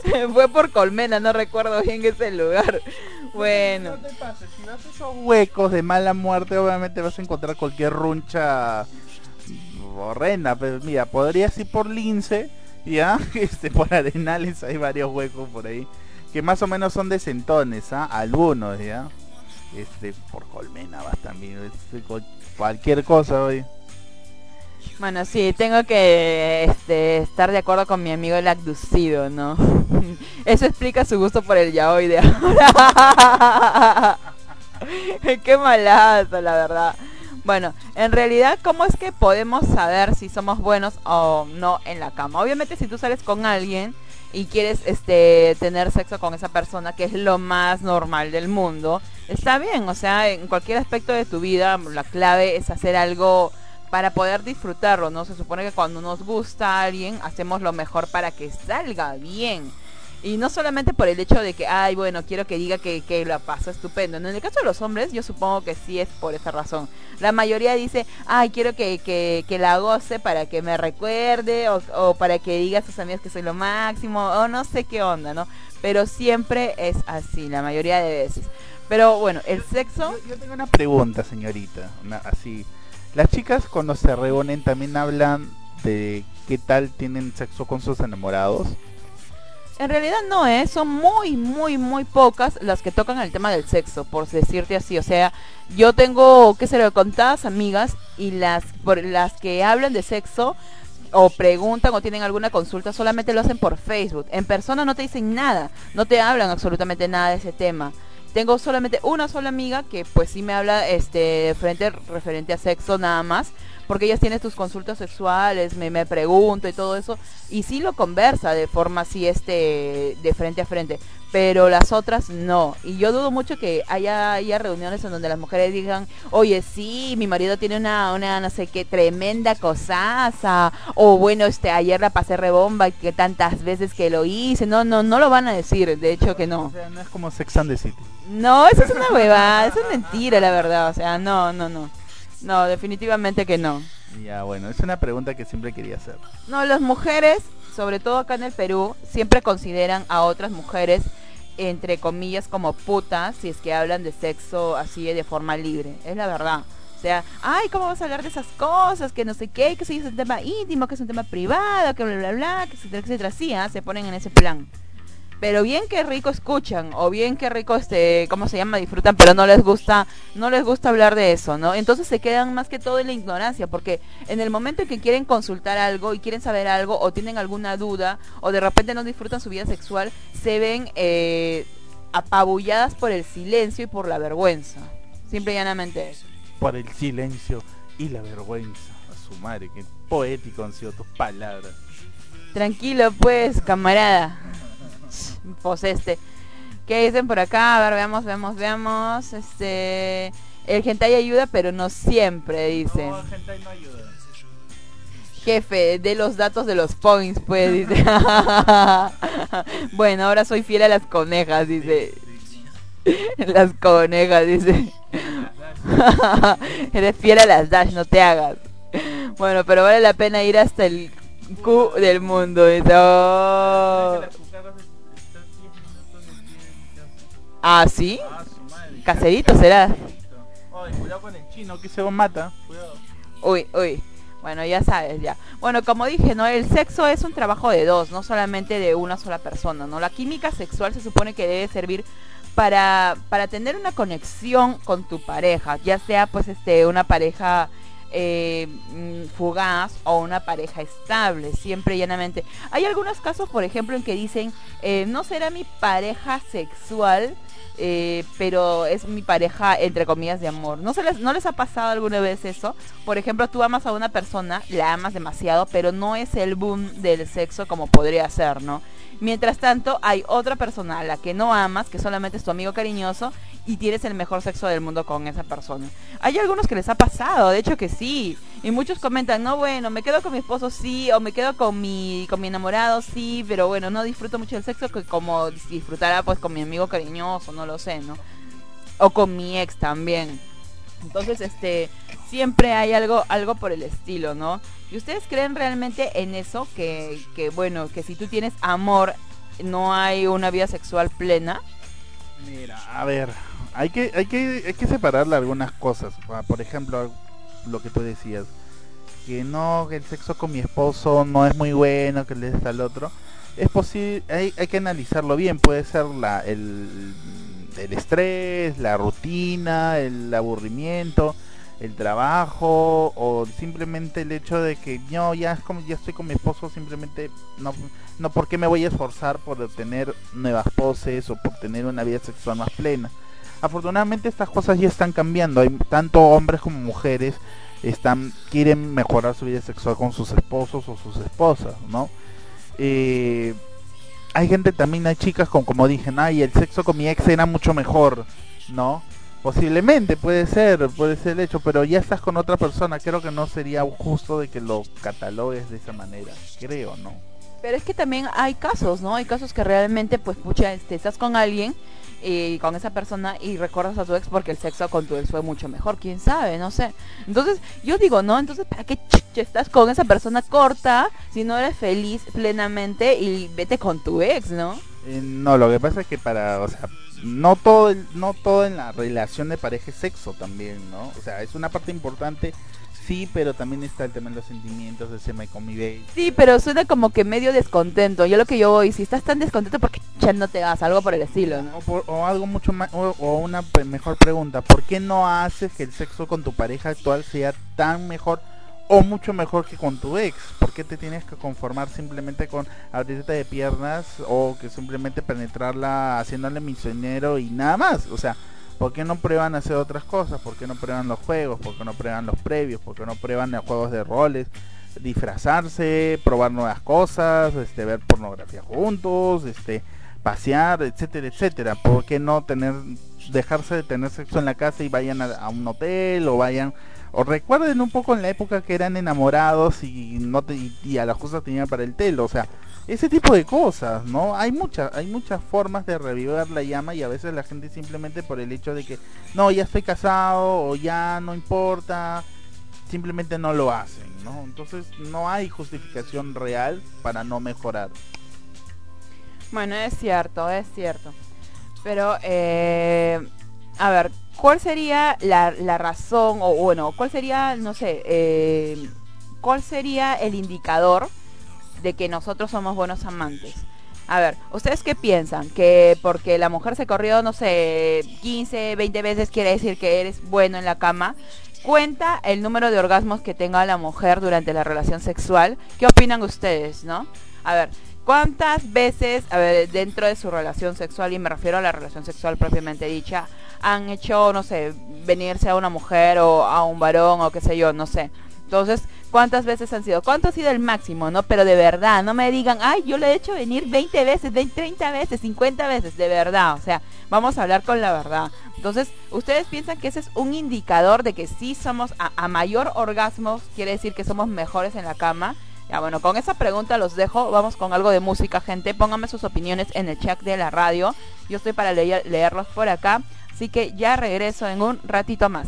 fue por Colmena, no recuerdo bien ese lugar. Bueno. Huecos de mala muerte, obviamente vas a encontrar cualquier runcha horrenda. Pero mira, podrías ir por Lince, ya, este, por Arenales hay varios huecos por ahí. Que más o menos son de centones, ¿ah? Algunos, ya. Este, por Colmena vas también. Este, cualquier cosa hoy. Bueno, sí, tengo que este, estar de acuerdo con mi amigo el abducido, ¿no? Eso explica su gusto por el yaoi de ahora. Qué malazo, la verdad. Bueno, en realidad, ¿cómo es que podemos saber si somos buenos o no en la cama? Obviamente, si tú sales con alguien y quieres este tener sexo con esa persona, que es lo más normal del mundo, está bien, o sea, en cualquier aspecto de tu vida, la clave es hacer algo para poder disfrutarlo, ¿no? Se supone que cuando nos gusta a alguien, hacemos lo mejor para que salga bien. Y no solamente por el hecho de que, ay, bueno, quiero que diga que, que la pasa estupendo. En el caso de los hombres, yo supongo que sí es por esa razón. La mayoría dice, ay, quiero que, que, que la goce para que me recuerde o, o, para que diga a sus amigos que soy lo máximo o no sé qué onda, ¿no? Pero siempre es así, la mayoría de veces. Pero bueno, el sexo... Yo, yo tengo una pregunta, señorita, una, así. Las chicas cuando se reúnen también hablan de qué tal tienen sexo con sus enamorados. En realidad no, ¿eh? son muy, muy, muy pocas las que tocan el tema del sexo, por decirte así. O sea, yo tengo, qué sé yo, contadas amigas y las, por las que hablan de sexo o preguntan o tienen alguna consulta solamente lo hacen por Facebook. En persona no te dicen nada, no te hablan absolutamente nada de ese tema. Tengo solamente una sola amiga que pues sí me habla este frente referente a sexo nada más porque ellas tienen tus consultas sexuales, me, me pregunto y todo eso, y sí lo conversa de forma así, este, de frente a frente, pero las otras no. Y yo dudo mucho que haya, haya reuniones en donde las mujeres digan, oye, sí, mi marido tiene una, una no sé qué, tremenda cosaza, o bueno, este, ayer la pasé rebomba, que tantas veces que lo hice, no, no, no lo van a decir, de hecho que no. O sea, no es como Sex and the City. No, eso es una huevada, eso es mentira, la verdad. O sea, no, no, no. No, definitivamente que no. Ya, bueno, es una pregunta que siempre quería hacer. No, las mujeres, sobre todo acá en el Perú, siempre consideran a otras mujeres, entre comillas, como putas, si es que hablan de sexo así de forma libre. Es la verdad. O sea, ay, ¿cómo vas a hablar de esas cosas? Que no sé qué, que eso es un tema íntimo, que es un tema privado, que bla, bla, bla, que etcétera, etcétera. Así, ¿ah? se ponen en ese plan pero bien que rico escuchan o bien que rico este cómo se llama disfrutan pero no les gusta no les gusta hablar de eso no entonces se quedan más que todo en la ignorancia porque en el momento en que quieren consultar algo y quieren saber algo o tienen alguna duda o de repente no disfrutan su vida sexual se ven eh, apabulladas por el silencio y por la vergüenza. Simple y llanamente eso. Por el silencio y la vergüenza. A su madre, qué poético han sido tus palabras. tranquilo pues camarada pues este ¿Qué dicen por acá? A ver, veamos, veamos, veamos. Este. El hentai ayuda, pero no siempre, dicen. No, gente no ayuda. Jefe, de los datos de los points, pues, dice. bueno, ahora soy fiel a las conejas, dice. Las conejas, dice. Eres fiel a las dash, no te hagas. Bueno, pero vale la pena ir hasta el Q del mundo. Dice. Oh. Ah, ¿sí? Ah, su madre. Caserito será. Ay, cuidado con el chino que se mata. Cuidado. Uy, uy. Bueno, ya sabes, ya. Bueno, como dije, ¿no? El sexo es un trabajo de dos, no solamente de una sola persona, ¿no? La química sexual se supone que debe servir para, para tener una conexión con tu pareja, ya sea pues este una pareja eh, mm, fugaz o una pareja estable, siempre llanamente. Hay algunos casos, por ejemplo, en que dicen, eh, no será mi pareja sexual, eh, pero es mi pareja entre comillas de amor. ¿No, se les, ¿No les ha pasado alguna vez eso? Por ejemplo, tú amas a una persona, la amas demasiado, pero no es el boom del sexo como podría ser, ¿no? Mientras tanto, hay otra persona a la que no amas, que solamente es tu amigo cariñoso, y tienes el mejor sexo del mundo con esa persona. Hay algunos que les ha pasado, de hecho que sí. Y muchos comentan, no, bueno, me quedo con mi esposo, sí, o me quedo con mi, con mi enamorado, sí, pero bueno, no disfruto mucho del sexo que como disfrutara pues con mi amigo cariñoso, no lo sé, ¿no? O con mi ex también. Entonces, este, siempre hay algo, algo por el estilo, ¿no? ¿Y ustedes creen realmente en eso? Que, que bueno, que si tú tienes amor, no hay una vida sexual plena. Mira, a ver, hay que, hay que, hay que separarle algunas cosas. Ah, Por ejemplo, lo que tú decías, que no, que el sexo con mi esposo no es muy bueno, que le des al otro. Es posible, hay, hay que analizarlo bien. Puede ser la, el, el estrés, la rutina, el aburrimiento, el trabajo o simplemente el hecho de que no, ya es como ya estoy con mi esposo, simplemente no, no porque me voy a esforzar por obtener nuevas poses o por tener una vida sexual más plena. Afortunadamente estas cosas ya están cambiando, hay tanto hombres como mujeres están quieren mejorar su vida sexual con sus esposos o sus esposas, ¿no? Eh, hay gente también, hay chicas con como dije, ay, el sexo con mi ex era mucho mejor, ¿no? Posiblemente, puede ser, puede ser el hecho, pero ya estás con otra persona, creo que no sería justo de que lo catalogues de esa manera, creo, ¿no? Pero es que también hay casos, ¿no? Hay casos que realmente, pues, pucha, este, estás con alguien y con esa persona y recuerdas a tu ex porque el sexo con tu ex fue mucho mejor, quién sabe, no sé. Entonces, yo digo, ¿no? Entonces, ¿para qué ch- estás con esa persona corta si no eres feliz plenamente y vete con tu ex, ¿no? Eh, no, lo que pasa es que para, o sea, no todo, no todo en la relación de pareja es sexo también, ¿no? O sea, es una parte importante, sí, pero también está el tema de los sentimientos, de ese me convive. Sí, pero suena como que medio descontento. Yo lo que yo voy, si estás tan descontento, ¿por qué ya no te vas? Algo por el estilo, ¿no? O, por- o algo mucho más, o, o una mejor pregunta, ¿por qué no haces que el sexo con tu pareja actual sea tan mejor o mucho mejor que con tu ex? ¿Por qué te tienes que conformar simplemente con abrirte de piernas o que simplemente penetrarla haciéndole misionero y nada más? O sea, ¿Por qué no prueban hacer otras cosas? ¿Por qué no prueban los juegos? ¿Por qué no prueban los previos? ¿Por qué no prueban los juegos de roles? Disfrazarse, probar nuevas cosas, este, ver pornografía juntos, este, pasear, etcétera, etcétera. ¿Por qué no tener, dejarse de tener sexo en la casa y vayan a, un hotel o vayan o recuerden un poco en la época que eran enamorados y no te, y, y a las cosas tenían para el telo, o sea, ese tipo de cosas, ¿no? Hay muchas, hay muchas formas de revivir la llama y a veces la gente simplemente por el hecho de que no, ya estoy casado o ya no importa, simplemente no lo hacen, ¿no? Entonces no hay justificación real para no mejorar. Bueno, es cierto, es cierto. Pero, eh, a ver, ¿cuál sería la, la razón, o bueno, cuál sería, no sé, eh, cuál sería el indicador de que nosotros somos buenos amantes? A ver, ¿ustedes qué piensan? ¿Que porque la mujer se corrió, no sé, 15, 20 veces quiere decir que eres bueno en la cama? ¿Cuenta el número de orgasmos que tenga la mujer durante la relación sexual? ¿Qué opinan ustedes, no? A ver, ¿cuántas veces, a ver, dentro de su relación sexual, y me refiero a la relación sexual propiamente dicha, han hecho, no sé, venirse a una mujer o a un varón o qué sé yo, no sé? Entonces, ¿cuántas veces han sido? ¿Cuánto ha sido el máximo, no? Pero de verdad, no me digan, ay, yo le he hecho venir 20 veces, 20, 30 veces, 50 veces, de verdad. O sea, vamos a hablar con la verdad. Entonces, ¿ustedes piensan que ese es un indicador de que sí somos a, mayor orgasmos, quiere decir que somos mejores en la cama? Ya bueno, con esa pregunta los dejo. Vamos con algo de música, gente. Pónganme sus opiniones en el chat de la radio. Yo estoy para leer- leerlos por acá. Así que ya regreso en un ratito más.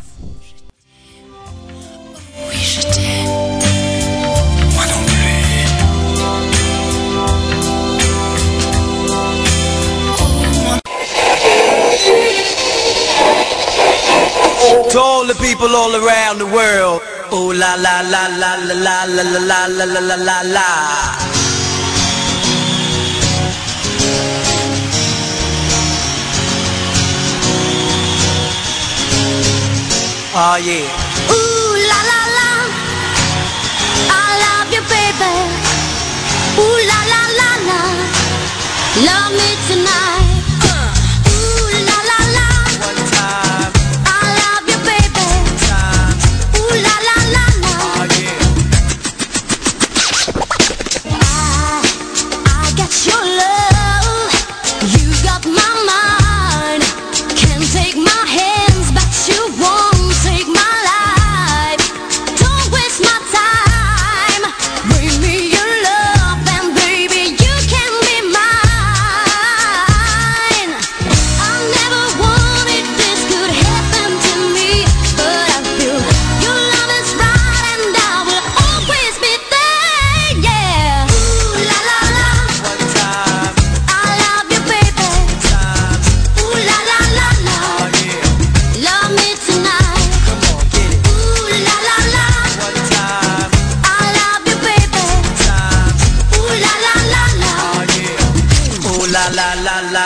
To all the people all around the world. Ooh la la la la la la la la la la la la la. Oh yeah. Ooh la la la, I love you, baby. Ooh la la la la, love me tonight.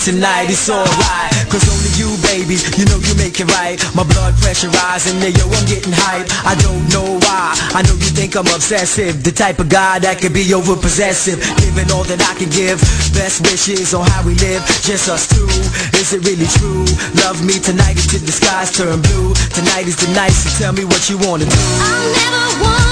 tonight. It's alright. Cause only you, baby, you know you make it right. My blood pressure rising, yeah, yo, I'm getting hype. I don't know why. I know you think I'm obsessive. The type of guy that could be over possessive. Giving all that I can give. Best wishes on how we live. Just us two. Is it really true? Love me tonight until the skies turn blue. Tonight is the night, so tell me what you wanna do. I never wanted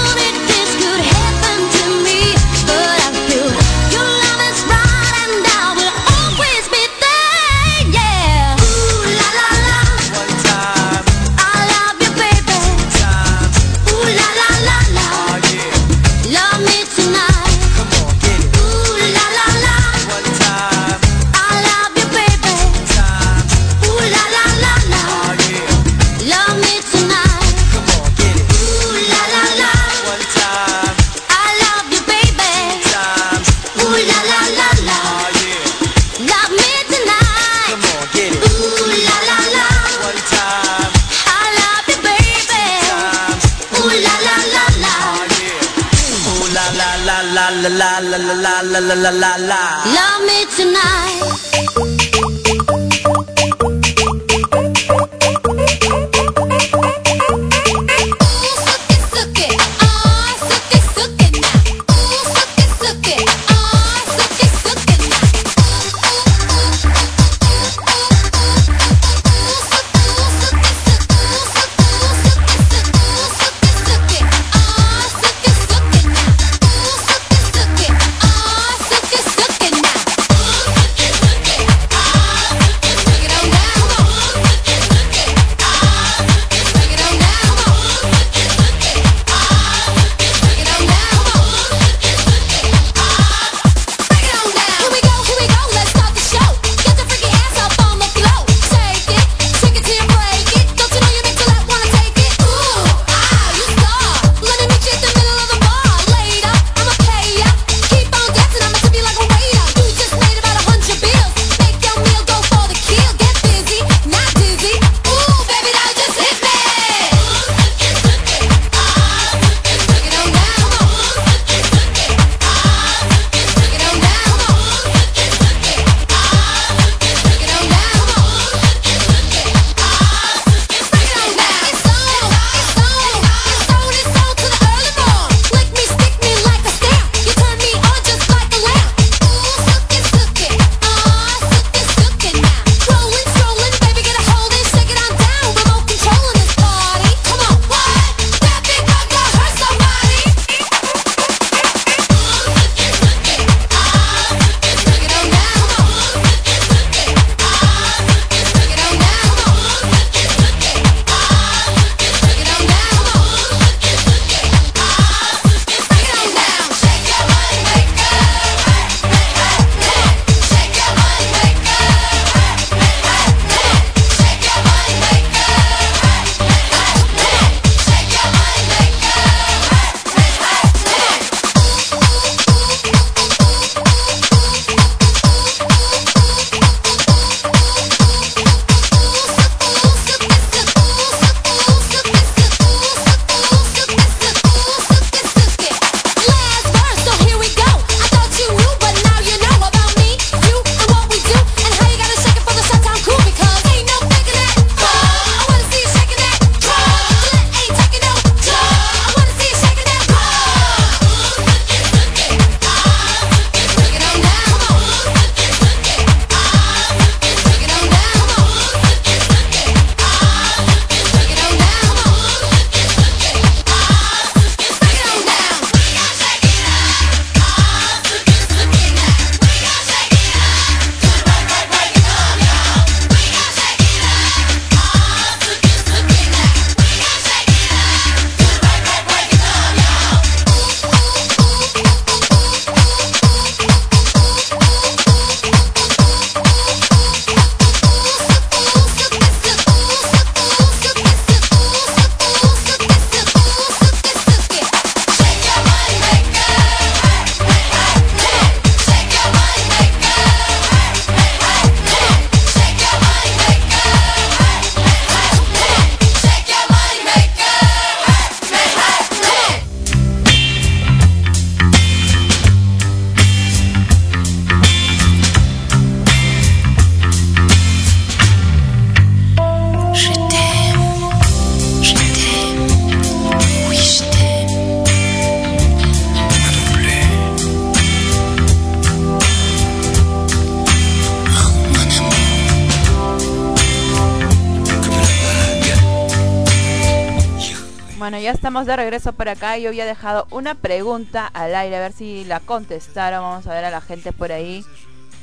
estamos de regreso por acá. Yo había dejado una pregunta al aire, a ver si la contestaron. Vamos a ver a la gente por ahí.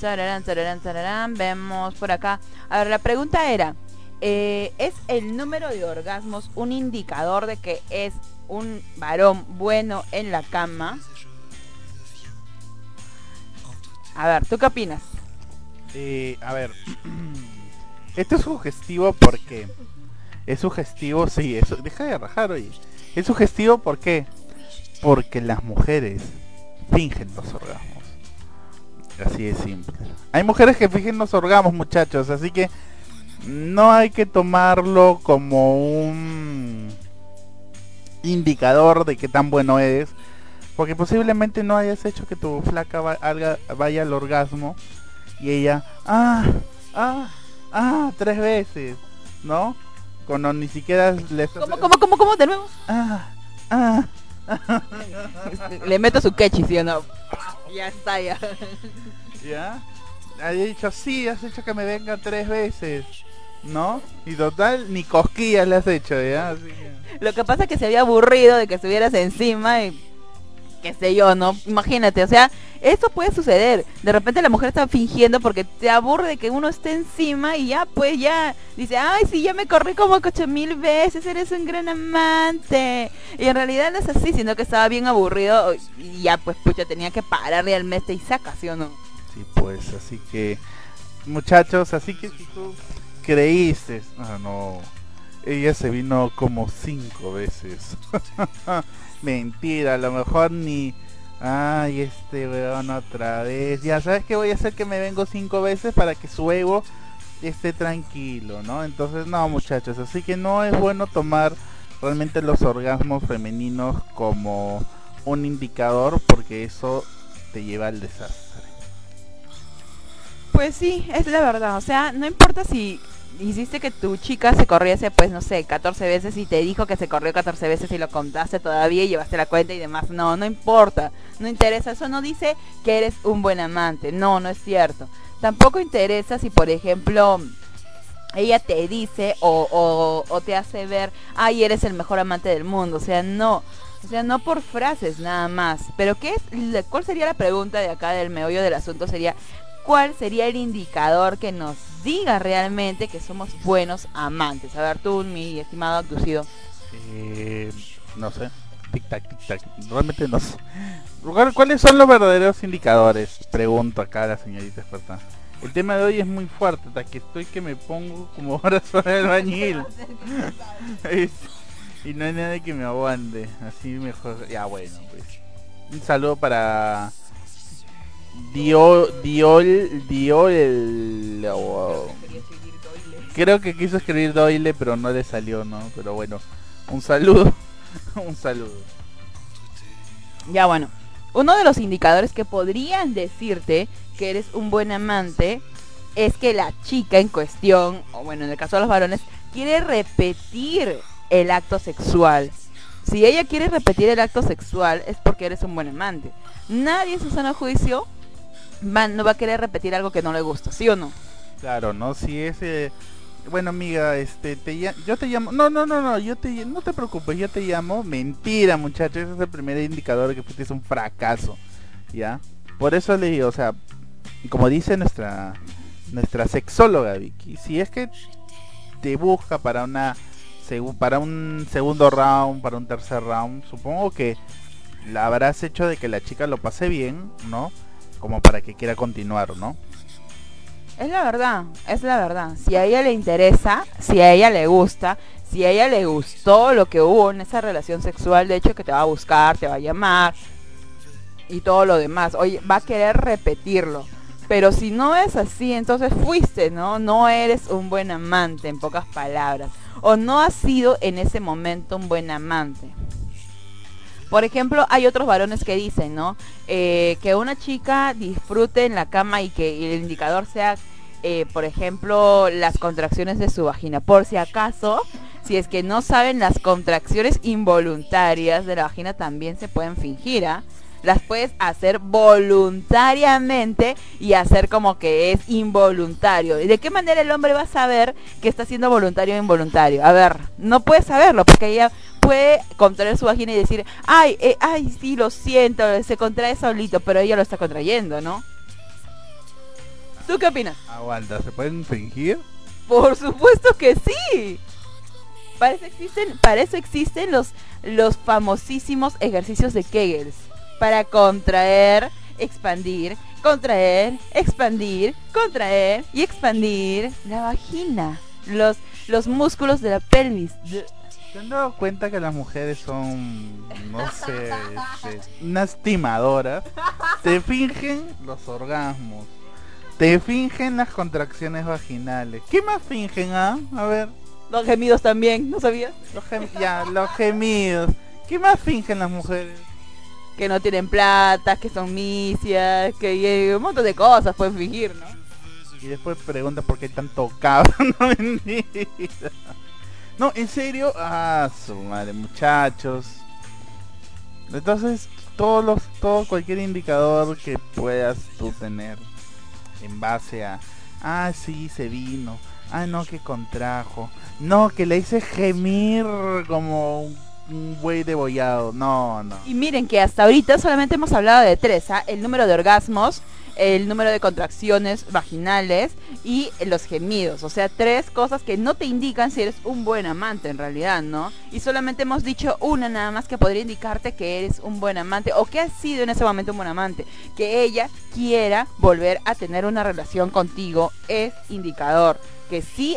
Tararán, tararán, tararán. Vemos por acá. A ver, la pregunta era, eh, ¿es el número de orgasmos un indicador de que es un varón bueno en la cama? A ver, ¿tú qué opinas? Eh, a ver, esto es sugestivo porque... Es sugestivo, sí, eso. Deja de rajar, oye. Es sugestivo, ¿por qué? Porque las mujeres fingen los orgasmos. Así de simple. Hay mujeres que fingen los orgasmos, muchachos, así que no hay que tomarlo como un indicador de qué tan bueno eres. Porque posiblemente no hayas hecho que tu flaca vaya al orgasmo y ella, ah, ah, ah, tres veces, ¿no? Cuando ni siquiera le. ¿Cómo, cómo, cómo, cómo? De nuevo. Ah, ah. Le meto su quechi, ¿sí o no? Ya está, ya. ¿Ya? Había dicho, sí, has hecho que me venga tres veces, ¿no? Y total, ni cosquillas le has hecho, ¿ya? Así que- Lo que pasa es que se había aburrido de que estuvieras encima y qué sé yo, ¿no? Imagínate, o sea, eso puede suceder. De repente la mujer está fingiendo porque te aburre de que uno esté encima y ya, pues ya dice, ay, sí, ya me corrí como ocho mil veces, eres un gran amante. Y en realidad no es así, sino que estaba bien aburrido y ya, pues, pucha, tenía que pararle al mes y saca, ¿sí o no? Sí, pues, así que, muchachos, así que si tú creíste, ah, no, ella se vino como cinco veces. Mentira, a lo mejor ni, ay, este weón otra vez. Ya sabes que voy a hacer que me vengo cinco veces para que su ego esté tranquilo, ¿no? Entonces, no, muchachos, así que no es bueno tomar realmente los orgasmos femeninos como un indicador porque eso te lleva al desastre. Pues sí, es la verdad. O sea, no importa si hiciste que tu chica se corriese, pues no sé, 14 veces y te dijo que se corrió 14 veces y lo contaste todavía y llevaste la cuenta y demás. No, no importa. No interesa. Eso no dice que eres un buen amante. No, no es cierto. Tampoco interesa si, por ejemplo, ella te dice o, te hace ver, ay, eres el mejor amante del mundo. O sea, no. O sea, no por frases nada más. Pero ¿qué es? ¿Cuál sería la pregunta de acá del meollo del asunto? Sería, ¿cuál sería el indicador que nos diga realmente que somos buenos amantes? A ver, tú, mi estimado abducido. Eh, no sé. Tic tac, tic tac. Realmente no sé. ¿Cuál- ¿Cuáles son los verdaderos indicadores? Pregunto acá a la señorita experta. El tema de hoy es muy fuerte, hasta que estoy que me pongo como ahora sobre el bañil. Y no hay nadie que me aguante. Así mejor. Ya bueno, pues. Un saludo para Diol Diol Diol wow. Creo que quiso escribir Doyle, pero no le salió, ¿no? Pero bueno, un saludo. un saludo. Ya bueno, uno de los indicadores que podrían decirte que eres un buen amante es que la chica en cuestión, o bueno, en el caso de los varones, quiere repetir el acto sexual. Si ella quiere repetir el acto sexual es porque eres un buen amante. Nadie en su sano juicio no va a querer repetir algo que no le gusta, ¿sí o no? Claro, ¿no? Si ese... Bueno, amiga, este, te yo te llamo... No, no, no, no, yo te... No te preocupes, yo te llamo... Mentira, muchachos, ese es el primer indicador de que fuiste un fracaso, ¿ya? Por eso le digo, o sea, como dice nuestra... Nuestra sexóloga, Vicky, si es que te busca para una... Para un segundo round, para un tercer round, supongo que la habrás hecho de que la chica lo pase bien, ¿no? Como para que quiera continuar, ¿no? Es la verdad, es la verdad. Si a ella le interesa, si a ella le gusta, si a ella le gustó lo que hubo en esa relación sexual, de hecho que te va a buscar, te va a llamar y todo lo demás, oye, va a querer repetirlo. Pero si no es así, entonces fuiste, ¿no? No eres un buen amante, en pocas palabras. O no has sido en ese momento un buen amante. Por ejemplo, hay otros varones que dicen, ¿no? Eh, que una chica disfrute en la cama y que el indicador sea, eh, por ejemplo, las contracciones de su vagina. Por si acaso, si es que no saben, las contracciones involuntarias de la vagina también se pueden fingir, ¿ah? Las puedes hacer voluntariamente y hacer como que es involuntario. ¿Y de qué manera el hombre va a saber que está siendo voluntario o involuntario? A ver, no puede saberlo porque ella puede contraer su vagina y decir, ay, eh, ay, sí, lo siento, se contrae solito, pero ella lo está contrayendo, ¿no? ¿Tú qué opinas? Aguanta, ¿se pueden fingir? Por supuesto que sí. Para eso existen, para eso existen los, los famosísimos ejercicios de Kegels. Para contraer, expandir, contraer, expandir, contraer y expandir la vagina. Los, los músculos de la pelvis. De- ¿Se han dado cuenta que las mujeres son, no sé, este, unas timadoras? Te fingen los orgasmos. Te fingen las contracciones vaginales. ¿Qué más fingen, ah? A ver, Los gemidos también, ¿no sabías? los gem- ya, los gemidos. ¿Qué más fingen las mujeres? Que no tienen plata, que son misias, que un montón de cosas pueden fingir, ¿no? Y después pregunta por qué tanto cabrón. No. No, en serio. Ah, su madre, muchachos. Entonces, todos los, todo cualquier indicador que puedas tú tener en base a, ah, sí, se vino. Ah, no, que contrajo. No, que le hice gemir como un- un buey degollado. No, no. Y miren que hasta ahorita solamente hemos hablado de tres, ¿ah? el número de orgasmos, el número de contracciones vaginales y los gemidos. O sea, tres cosas que no te indican si eres un buen amante en realidad, ¿no? Y solamente hemos dicho una nada más que podría indicarte que eres un buen amante o que has sido en ese momento un buen amante. Que ella quiera volver a tener una relación contigo es indicador. Que sí,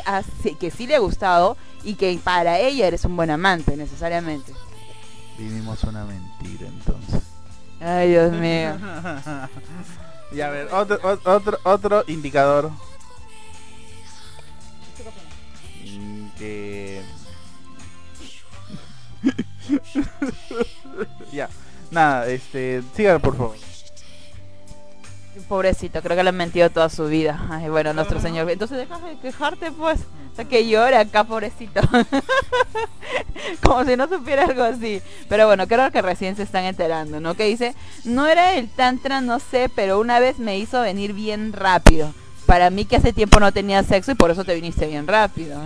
que sí le ha gustado y que para ella eres un buen amante necesariamente. Vivimos una mentira entonces. Ay, Dios mío. y a ver, otro, otro, otro indicador. Que... ya, nada, este, síganlo por favor. Pobrecito, creo que le han mentido toda su vida. Ay, bueno, nuestro señor. Entonces deja de quejarte, pues. O sea, que llora acá, pobrecito. Como si no supiera algo así. Pero bueno, creo que recién se están enterando, ¿no? Que dice, no era el tantra, no sé, pero una vez me hizo venir bien rápido. Para mí que hace tiempo no tenía sexo y por eso te viniste bien rápido.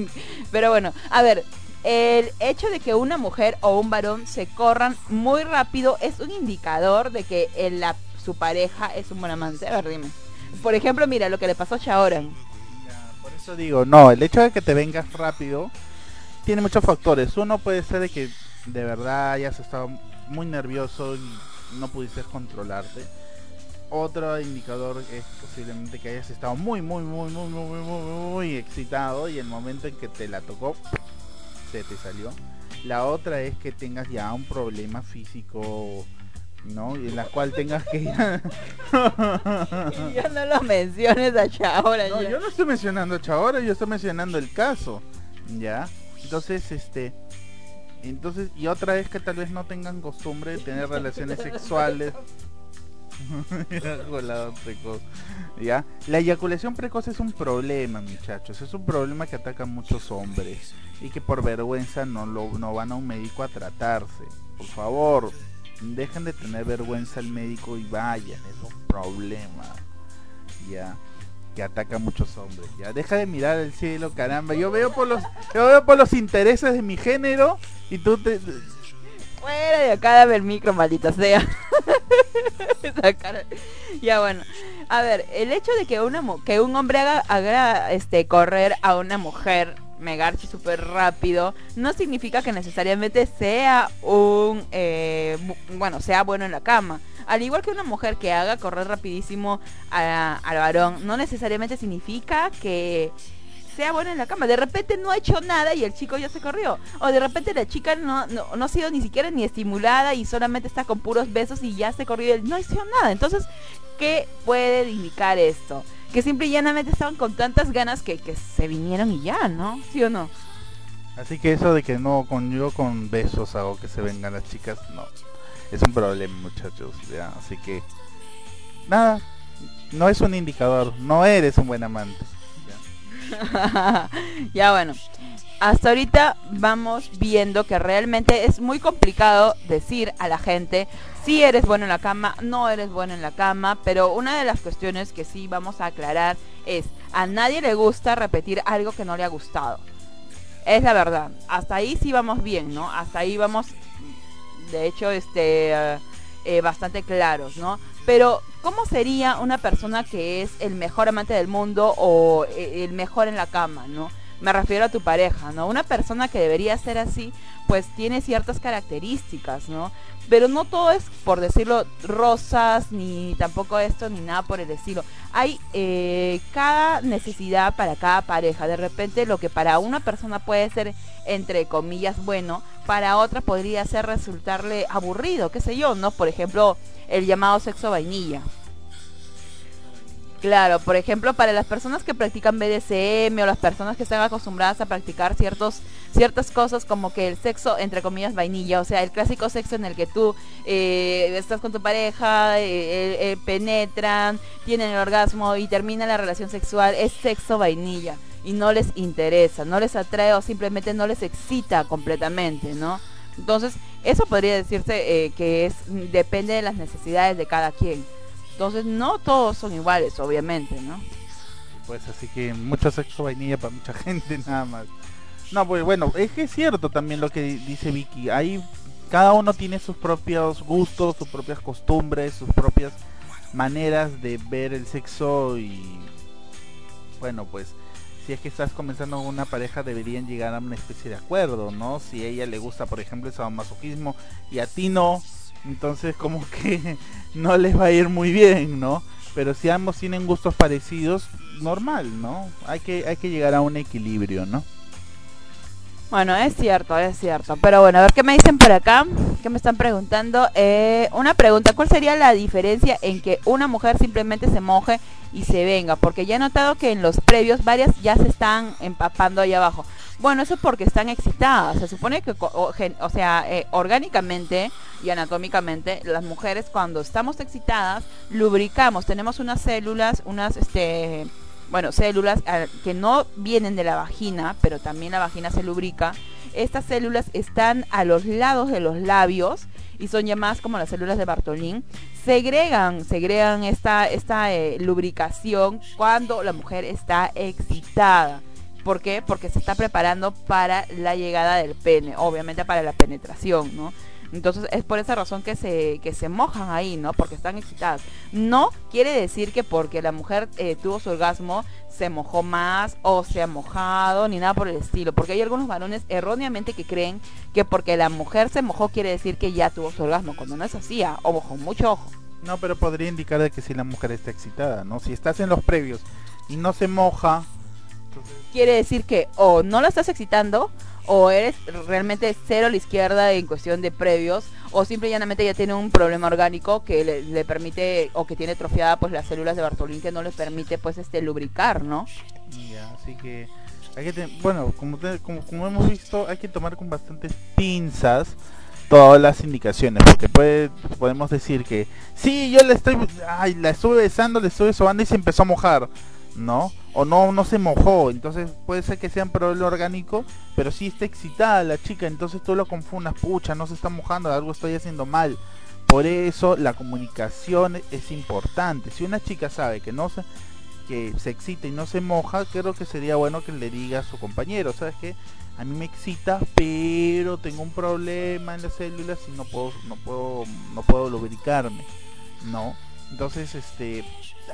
pero bueno, a ver, el hecho de que una mujer o un varón se corran muy rápido es un indicador de que la- su pareja es un buen amante. A ver, dime. Por ejemplo, mira lo que le pasó a Shaoran. Por eso digo, no, el hecho de que te vengas rápido tiene muchos factores. Uno puede ser de que de verdad hayas estado muy nervioso y no pudiste controlarte. Otro indicador es posiblemente que hayas estado muy, muy, muy, muy, muy, muy, muy, muy excitado y el momento en que te la tocó se te salió. La otra es que tengas ya un problema físico, ¿no? Y en la cual tengas que ya... Ya no lo menciones a Shaoran. No, ya. yo no estoy mencionando a Chabora, yo estoy mencionando el caso. ¿Ya? Entonces, este... Entonces, y otra es que tal vez no tengan costumbre de tener relaciones sexuales. Precoz. ¿Ya? La eyaculación precoz es un problema, muchachos. Es un problema que ataca a muchos hombres. Y que por vergüenza no, lo, no van a un médico a tratarse. Por favor, dejen de tener vergüenza al médico y vayan. Es un problema. Ya que ataca a muchos hombres. Ya deja de mirar al cielo, caramba. Yo veo por los yo veo por los intereses de mi género y tú te Fuera de acá, dame el micro, maldita sea. Ya bueno. A ver, el hecho de que una que un hombre haga, haga este correr a una mujer megarchi súper rápido no significa que necesariamente sea un eh, bu- bueno sea bueno en la cama al igual que una mujer que haga correr rapidísimo a- al varón no necesariamente significa que sea bueno en la cama. De repente no ha hecho nada y el chico ya se corrió. O de repente la chica no, no, no ha sido ni siquiera ni estimulada y solamente está con puros besos y ya se corrió y él no hizo nada. Entonces, ¿qué puede indicar esto? Que simple y llanamente estaban con tantas ganas que, que se vinieron y ya, ¿no? ¿Sí o no? Así que eso de que no con yo con besos hago que se vengan las chicas, no. Es un problema, muchachos, ya. Así que nada, no es un indicador, no eres un buen amante. Ya. ya bueno. Hasta ahorita vamos viendo que realmente es muy complicado decir a la gente si eres bueno en la cama, no eres bueno en la cama, pero una de las cuestiones que sí vamos a aclarar es a nadie le gusta repetir algo que no le ha gustado. Es la verdad. Hasta ahí sí vamos bien, ¿no? Hasta ahí vamos, de hecho, este, eh, eh, bastante claros, ¿no? Pero, ¿cómo sería una persona que es el mejor amante del mundo o eh, el mejor en la cama, ¿no? Me refiero a tu pareja, ¿no? Una persona que debería ser así, pues tiene ciertas características, ¿no? Pero no todo es, por decirlo, rosas, ni tampoco esto, ni nada por el estilo. Hay eh, cada necesidad para cada pareja. De repente lo que para una persona puede ser, entre comillas, bueno, para otra podría ser resultarle aburrido, qué sé yo, ¿no? Por ejemplo, el llamado sexo vainilla. Claro, por ejemplo, para las personas que practican BDSM o las personas que están acostumbradas a practicar ciertos ciertas cosas como que el sexo, entre comillas, vainilla, o sea, el clásico sexo en el que tú eh, estás con tu pareja, eh, eh, eh, penetran, tienen el orgasmo y termina la relación sexual, es sexo vainilla y no les interesa, no les atrae o simplemente no les excita completamente, ¿no? Entonces, eso podría decirse que es depende de las necesidades de cada quien. Entonces, no todos son iguales, obviamente, ¿no? Pues así que mucho sexo vainilla para mucha gente nada más. No, pues bueno, es que es cierto también lo que dice Vicky. Ahí cada uno tiene sus propios gustos, sus propias costumbres, sus propias maneras de ver el sexo y bueno, pues si es que estás comenzando con una pareja deberían llegar a una especie de acuerdo, ¿no? Si a ella le gusta, por ejemplo, el sadomasoquismo y a ti no, entonces como que no les va a ir muy bien, ¿no? Pero si ambos tienen gustos parecidos, normal, ¿no? Hay que hay que llegar a un equilibrio, ¿no? Bueno, es cierto, es cierto. Pero bueno, a ver qué me dicen por acá. ¿Qué me están preguntando? Eh, una pregunta, ¿cuál sería la diferencia en que una mujer simplemente se moje y se venga? Porque ya he notado que en los previos varias ya se están empapando ahí abajo. Bueno, eso es porque están excitadas. Se supone que, o sea, eh, orgánicamente y anatómicamente, las mujeres cuando estamos excitadas, lubricamos. Tenemos unas células, unas, este, bueno, células ah, que no vienen de la vagina, pero también la vagina se lubrica. Estas células están a los lados de los labios y son llamadas como las células de Bartolín. Segregan, segregan esta, esta eh, lubricación cuando la mujer está excitada. ¿Por qué? Porque se está preparando para la llegada del pene, obviamente para la penetración, ¿no? Entonces es por esa razón que se, que se mojan ahí, ¿no? Porque están excitadas. No quiere decir que porque la mujer eh, tuvo su orgasmo se mojó más o se ha mojado ni nada por el estilo. Porque hay algunos varones erróneamente que creen que porque la mujer se mojó quiere decir que ya tuvo su orgasmo. Cuando no es así, ah, ojo, mucho ojo. No, pero podría indicar que si la mujer está excitada, ¿no? Si estás en los previos y no se moja, Quiere decir que o no la estás excitando o eres realmente cero a la izquierda en cuestión de previos o simple y llanamente ya tiene un problema orgánico que le, le permite o que tiene atrofiada pues las células de Bartolín que no le permite pues este lubricar, ¿no? Ya, así que hay que ten- bueno, como, te- como como hemos visto, hay que tomar con bastantes pinzas todas las indicaciones, porque puede, podemos decir que sí, yo le estoy, ay, la estuve besando, le estuve sobando y se empezó a mojar, ¿no? O no, no se mojó, entonces puede ser que sea un problema orgánico, pero sí está excitada la chica, entonces tú lo confundas, pucha, no se está mojando, algo estoy haciendo mal. Por eso la comunicación es importante. Si una chica sabe que no se, que se excita y no se moja, creo que sería bueno que le diga a su compañero, ¿sabes qué? A mí me excita, pero tengo un problema en las células y no puedo, no puedo, no puedo lubricarme, ¿no? Entonces, este,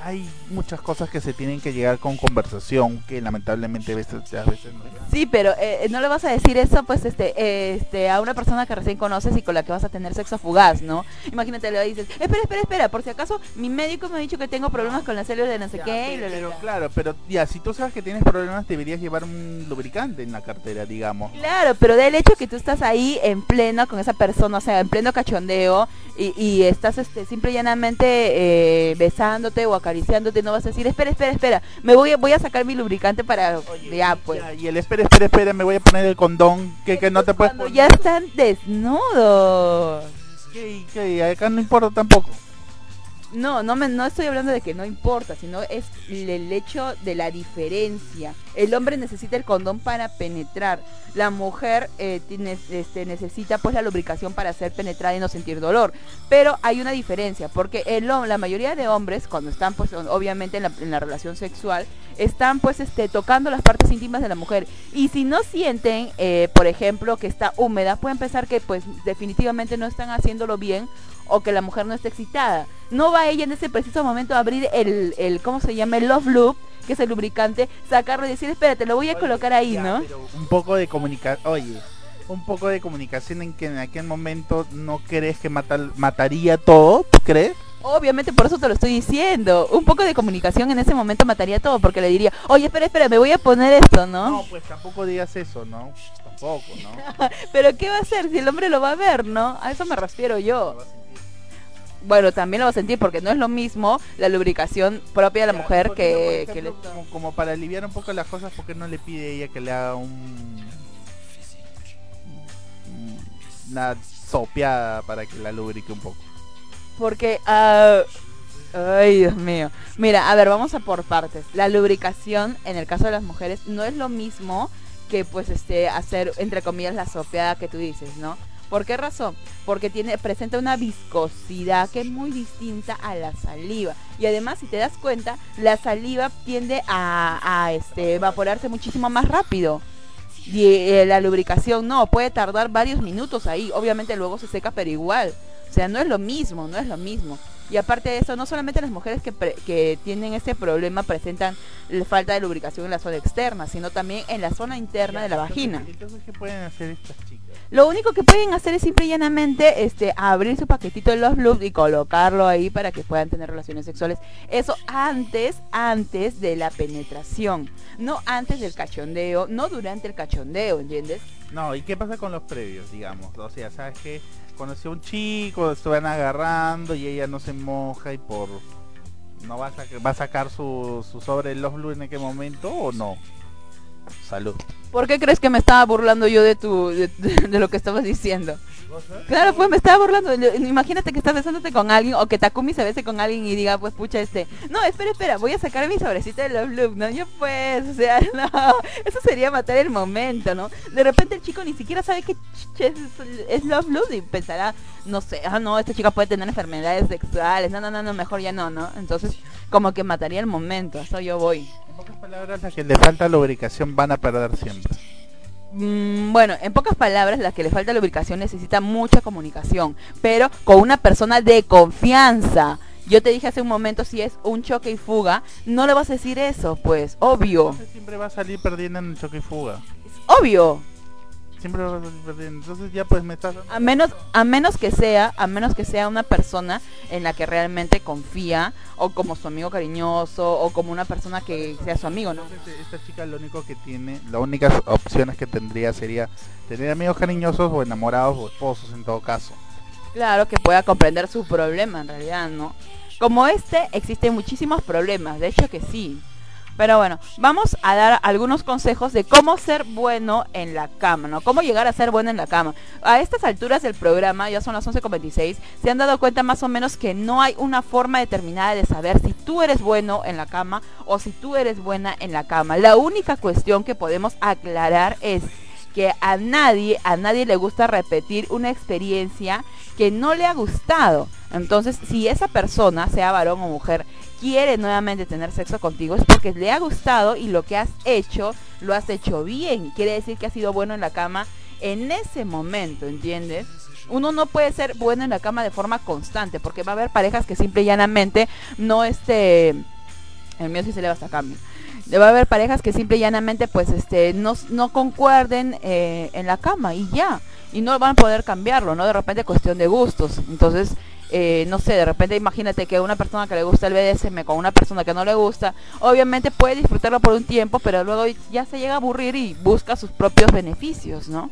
hay muchas cosas que se tienen que llegar con conversación que lamentablemente a veces, a veces no llegan. Sí, pero eh, no le vas a decir eso pues este eh, este a una persona que recién conoces y con la que vas a tener sexo fugaz, ¿no? Imagínate, le dices, espera, espera, espera, por si acaso mi médico me ha dicho que tengo problemas con las células de no sé Ya, qué. pero, bla, bla, pero bla". claro, pero ya, si tú sabes que tienes problemas, deberías llevar un lubricante en la cartera, digamos. Claro, pero del hecho que tú estás ahí en pleno con esa persona, o sea, en pleno cachondeo y, y estás este, simple y llanamente eh, besándote o acariciándote, no vas a decir, espera, espera, espera, me voy a, voy a sacar mi lubricante para... ya, pues. Ya, y el espera, espera, espera, me voy a poner el condón, que, que no te puedes poner. ya están desnudos. ¿Qué, qué? Acá no importa tampoco. No, no, me, no estoy hablando de que no importa, sino es el hecho de la diferencia. El hombre necesita el condón para penetrar. La mujer eh, tiene- este, necesita pues la lubricación para ser penetrada y no sentir dolor. Pero hay una diferencia, porque el, la mayoría de hombres, cuando están pues obviamente en la, en la relación sexual, están pues este tocando las partes íntimas de la mujer. Y si no sienten, eh, por ejemplo, que está húmeda, pueden pensar que pues definitivamente no están haciéndolo bien o que la mujer no está excitada. No va ella en ese preciso momento a abrir el, el ¿cómo se llama? El Love Loop, que es el lubricante, sacarlo y decir, espérate, lo voy a colocar ahí, Ya, ¿no? pero un poco de comunicación, oye, un poco de comunicación en que en aquel momento no crees que matar, mataría todo, ¿tú crees? Obviamente por eso te lo estoy diciendo. Un poco de comunicación en ese momento mataría todo, porque le diría, oye, espera, espera, me voy a poner esto, ¿no? No, pues tampoco digas eso, ¿no? Tampoco, ¿no? Pero ¿qué va a hacer si el hombre lo va a ver, no? A eso me refiero yo. Bueno, también lo va a sentir porque no es lo mismo la lubricación propia de la mujer ¿por qué que, no, por que le... como, como para aliviar un poco las cosas, ¿por qué no le pide ella que le haga un una sopeada para que la lubrique un poco. Porque, ah, ay Dios mío. Mira, a ver, vamos a por partes. La lubricación, en el caso de las mujeres, no es lo mismo que pues este hacer, entre comillas, la sopeada que tú dices, ¿no? ¿Por qué razón? Porque tiene, presenta una viscosidad que es muy distinta a la saliva. Y además, si te das cuenta, la saliva tiende a, este, evaporarse muchísimo más rápido. Y eh, la lubricación no, puede tardar varios minutos ahí. Obviamente luego se seca, pero igual. O sea, no es lo mismo, no es lo mismo. Y aparte de eso, no solamente las mujeres que, pre- que tienen este problema presentan la falta de lubricación en la zona externa, sino también en la zona interna de la vagina. Entonces, ¿qué pueden hacer estas chicas? Lo único que pueden hacer es simple y llanamente este, abrir su paquetito de los Lube y colocarlo ahí para que puedan tener relaciones sexuales. Eso antes, antes de la penetración. No antes del cachondeo, no durante el cachondeo, ¿entiendes? No, ¿y qué pasa con los previos, digamos? O sea, ¿sabes qué? Conoció a un chico, se van agarrando y ella no se moja y por... ¿No va a, sacar su, sobre Love Blue en aquel momento o no? Salud. ¿Por qué crees que me estaba burlando yo de tu de, de lo que estabas diciendo? Claro, pues me estaba burlando. Imagínate que estás besándote con alguien o que Takumi se bese con alguien y diga, pues pucha, este, no, espera, espera, voy a sacar mi sobrecito de Love Loop, ¿no? Yo pues, o sea, no, eso sería matar el momento, ¿no? De repente el chico ni siquiera sabe qué ch- es, es Love Loop y pensará, no sé, ah, no, esta chica puede tener enfermedades sexuales, no, no, no, no, mejor ya no, ¿no? Entonces, como que mataría el momento, eso yo voy. En pocas palabras, las que le falta lubricación van a perder siempre. Mm, bueno, en pocas palabras, la que le falta lubricación necesita mucha comunicación, pero con una persona de confianza. Yo te dije hace un momento, si es un choque y fuga, no le vas a decir eso, pues, obvio, siempre va a salir perdiendo en el choque y fuga. obvio. Siempre va a perdiendo. Entonces ya pues me estás... A menos, a menos que sea, a menos que sea una persona en la que realmente confía, o como su amigo cariñoso, o como una persona que sea su amigo, ¿no? Entonces, esta chica lo único que tiene, las únicas opciones que tendría sería tener amigos cariñosos o enamorados o esposos en todo caso. Claro, que pueda comprender su problema en realidad, ¿no? Como este, existen muchísimos problemas, de hecho que sí. Pero bueno, vamos a dar algunos consejos de cómo ser bueno en la cama, ¿no? Cómo llegar a ser bueno en la cama. A estas alturas del programa, ya son las 11.26, se han dado cuenta más o menos que no hay una forma determinada de saber si tú eres bueno en la cama o si tú eres buena en la cama. La única cuestión que podemos aclarar es que a nadie, a nadie le gusta repetir una experiencia que no le ha gustado. Entonces, si esa persona, sea varón o mujer, quiere nuevamente tener sexo contigo, es porque le ha gustado y lo que has hecho, lo has hecho bien. Quiere decir que has sido bueno en la cama en ese momento, ¿entiendes? Uno no puede ser bueno en la cama de forma constante, porque va a haber parejas que simple y llanamente no este... El mío sí se le va hasta cambio va a haber parejas que simple y llanamente pues este no, no concuerden eh, en la cama y ya y no van a poder cambiarlo no de repente cuestión de gustos entonces eh, no sé de repente imagínate que una persona que le gusta el BDSM con una persona que no le gusta obviamente puede disfrutarlo por un tiempo pero luego ya se llega a aburrir y busca sus propios beneficios no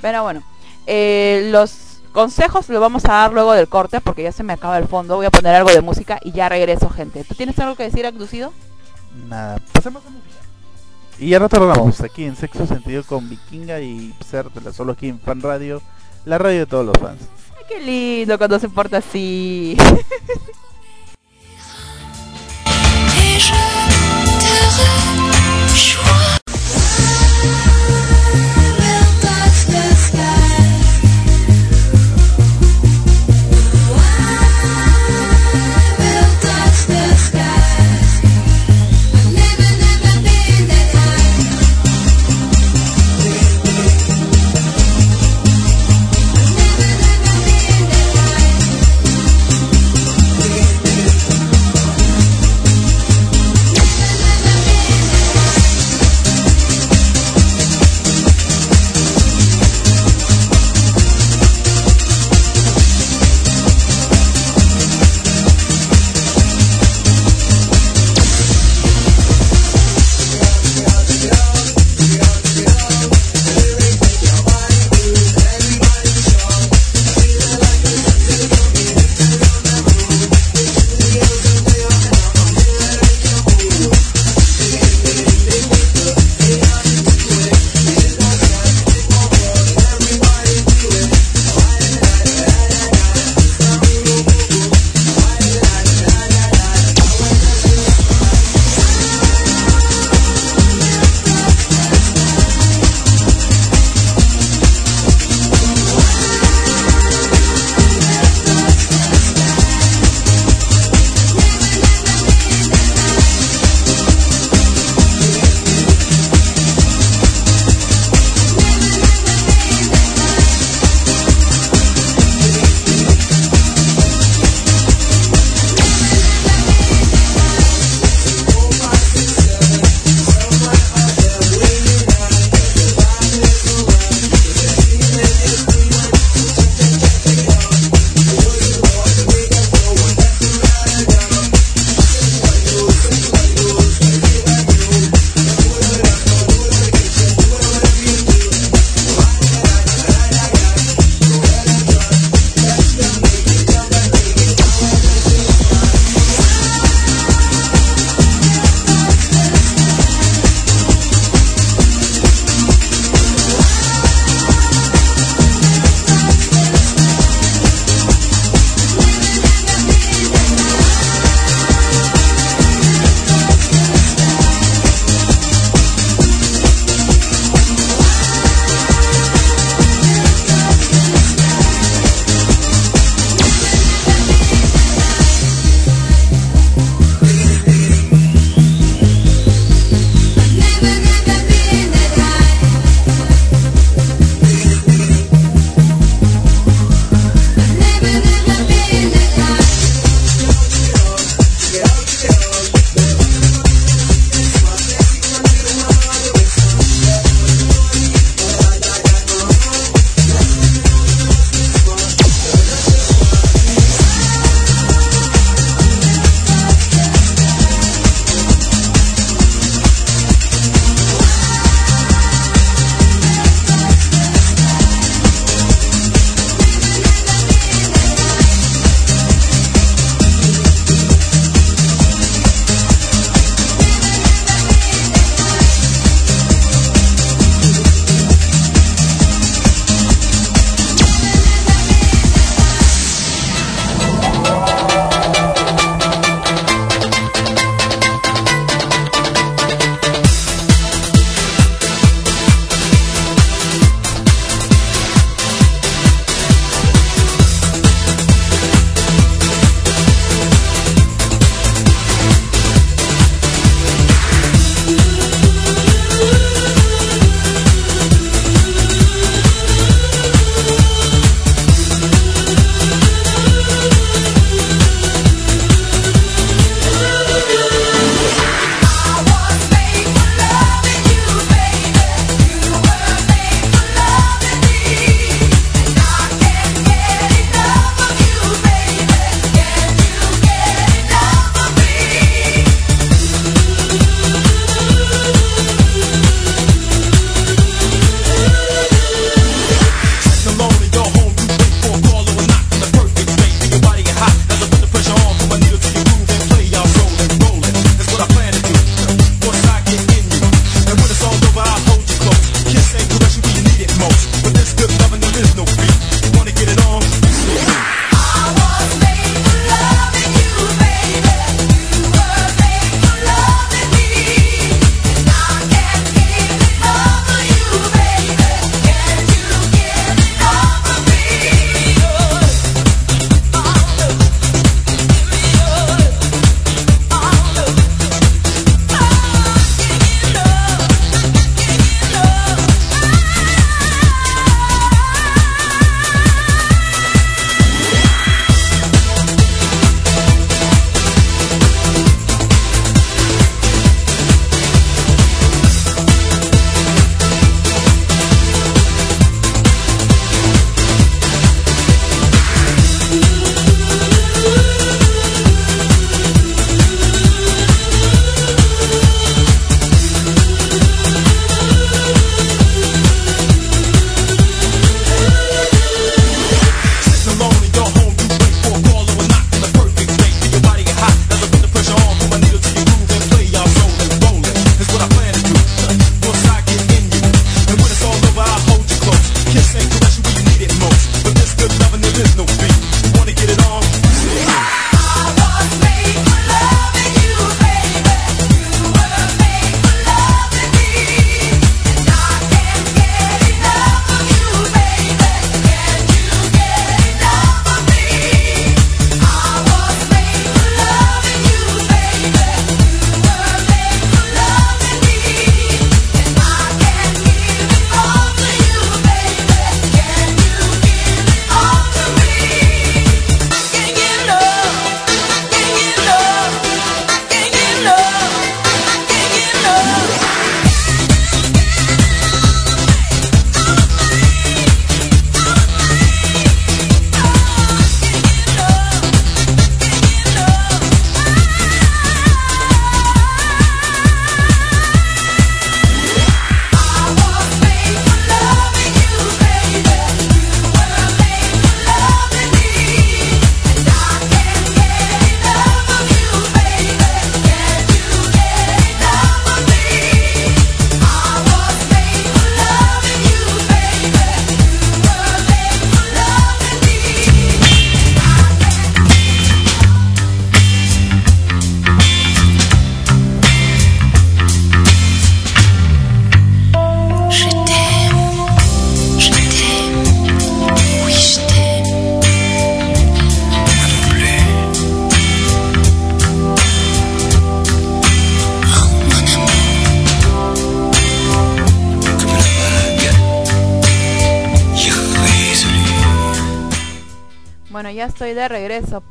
pero bueno eh, los consejos los vamos a dar luego del corte porque ya se me acaba el fondo voy a poner algo de música y ya regreso gente ¿tú tienes algo que decir abducido? Nada, pasemos a música. Y ya retornamos aquí en Sexo Sentido con Vikinga y Psértela, solo aquí en Fan Radio, la radio de todos los fans. Qué lindo cuando se porta así.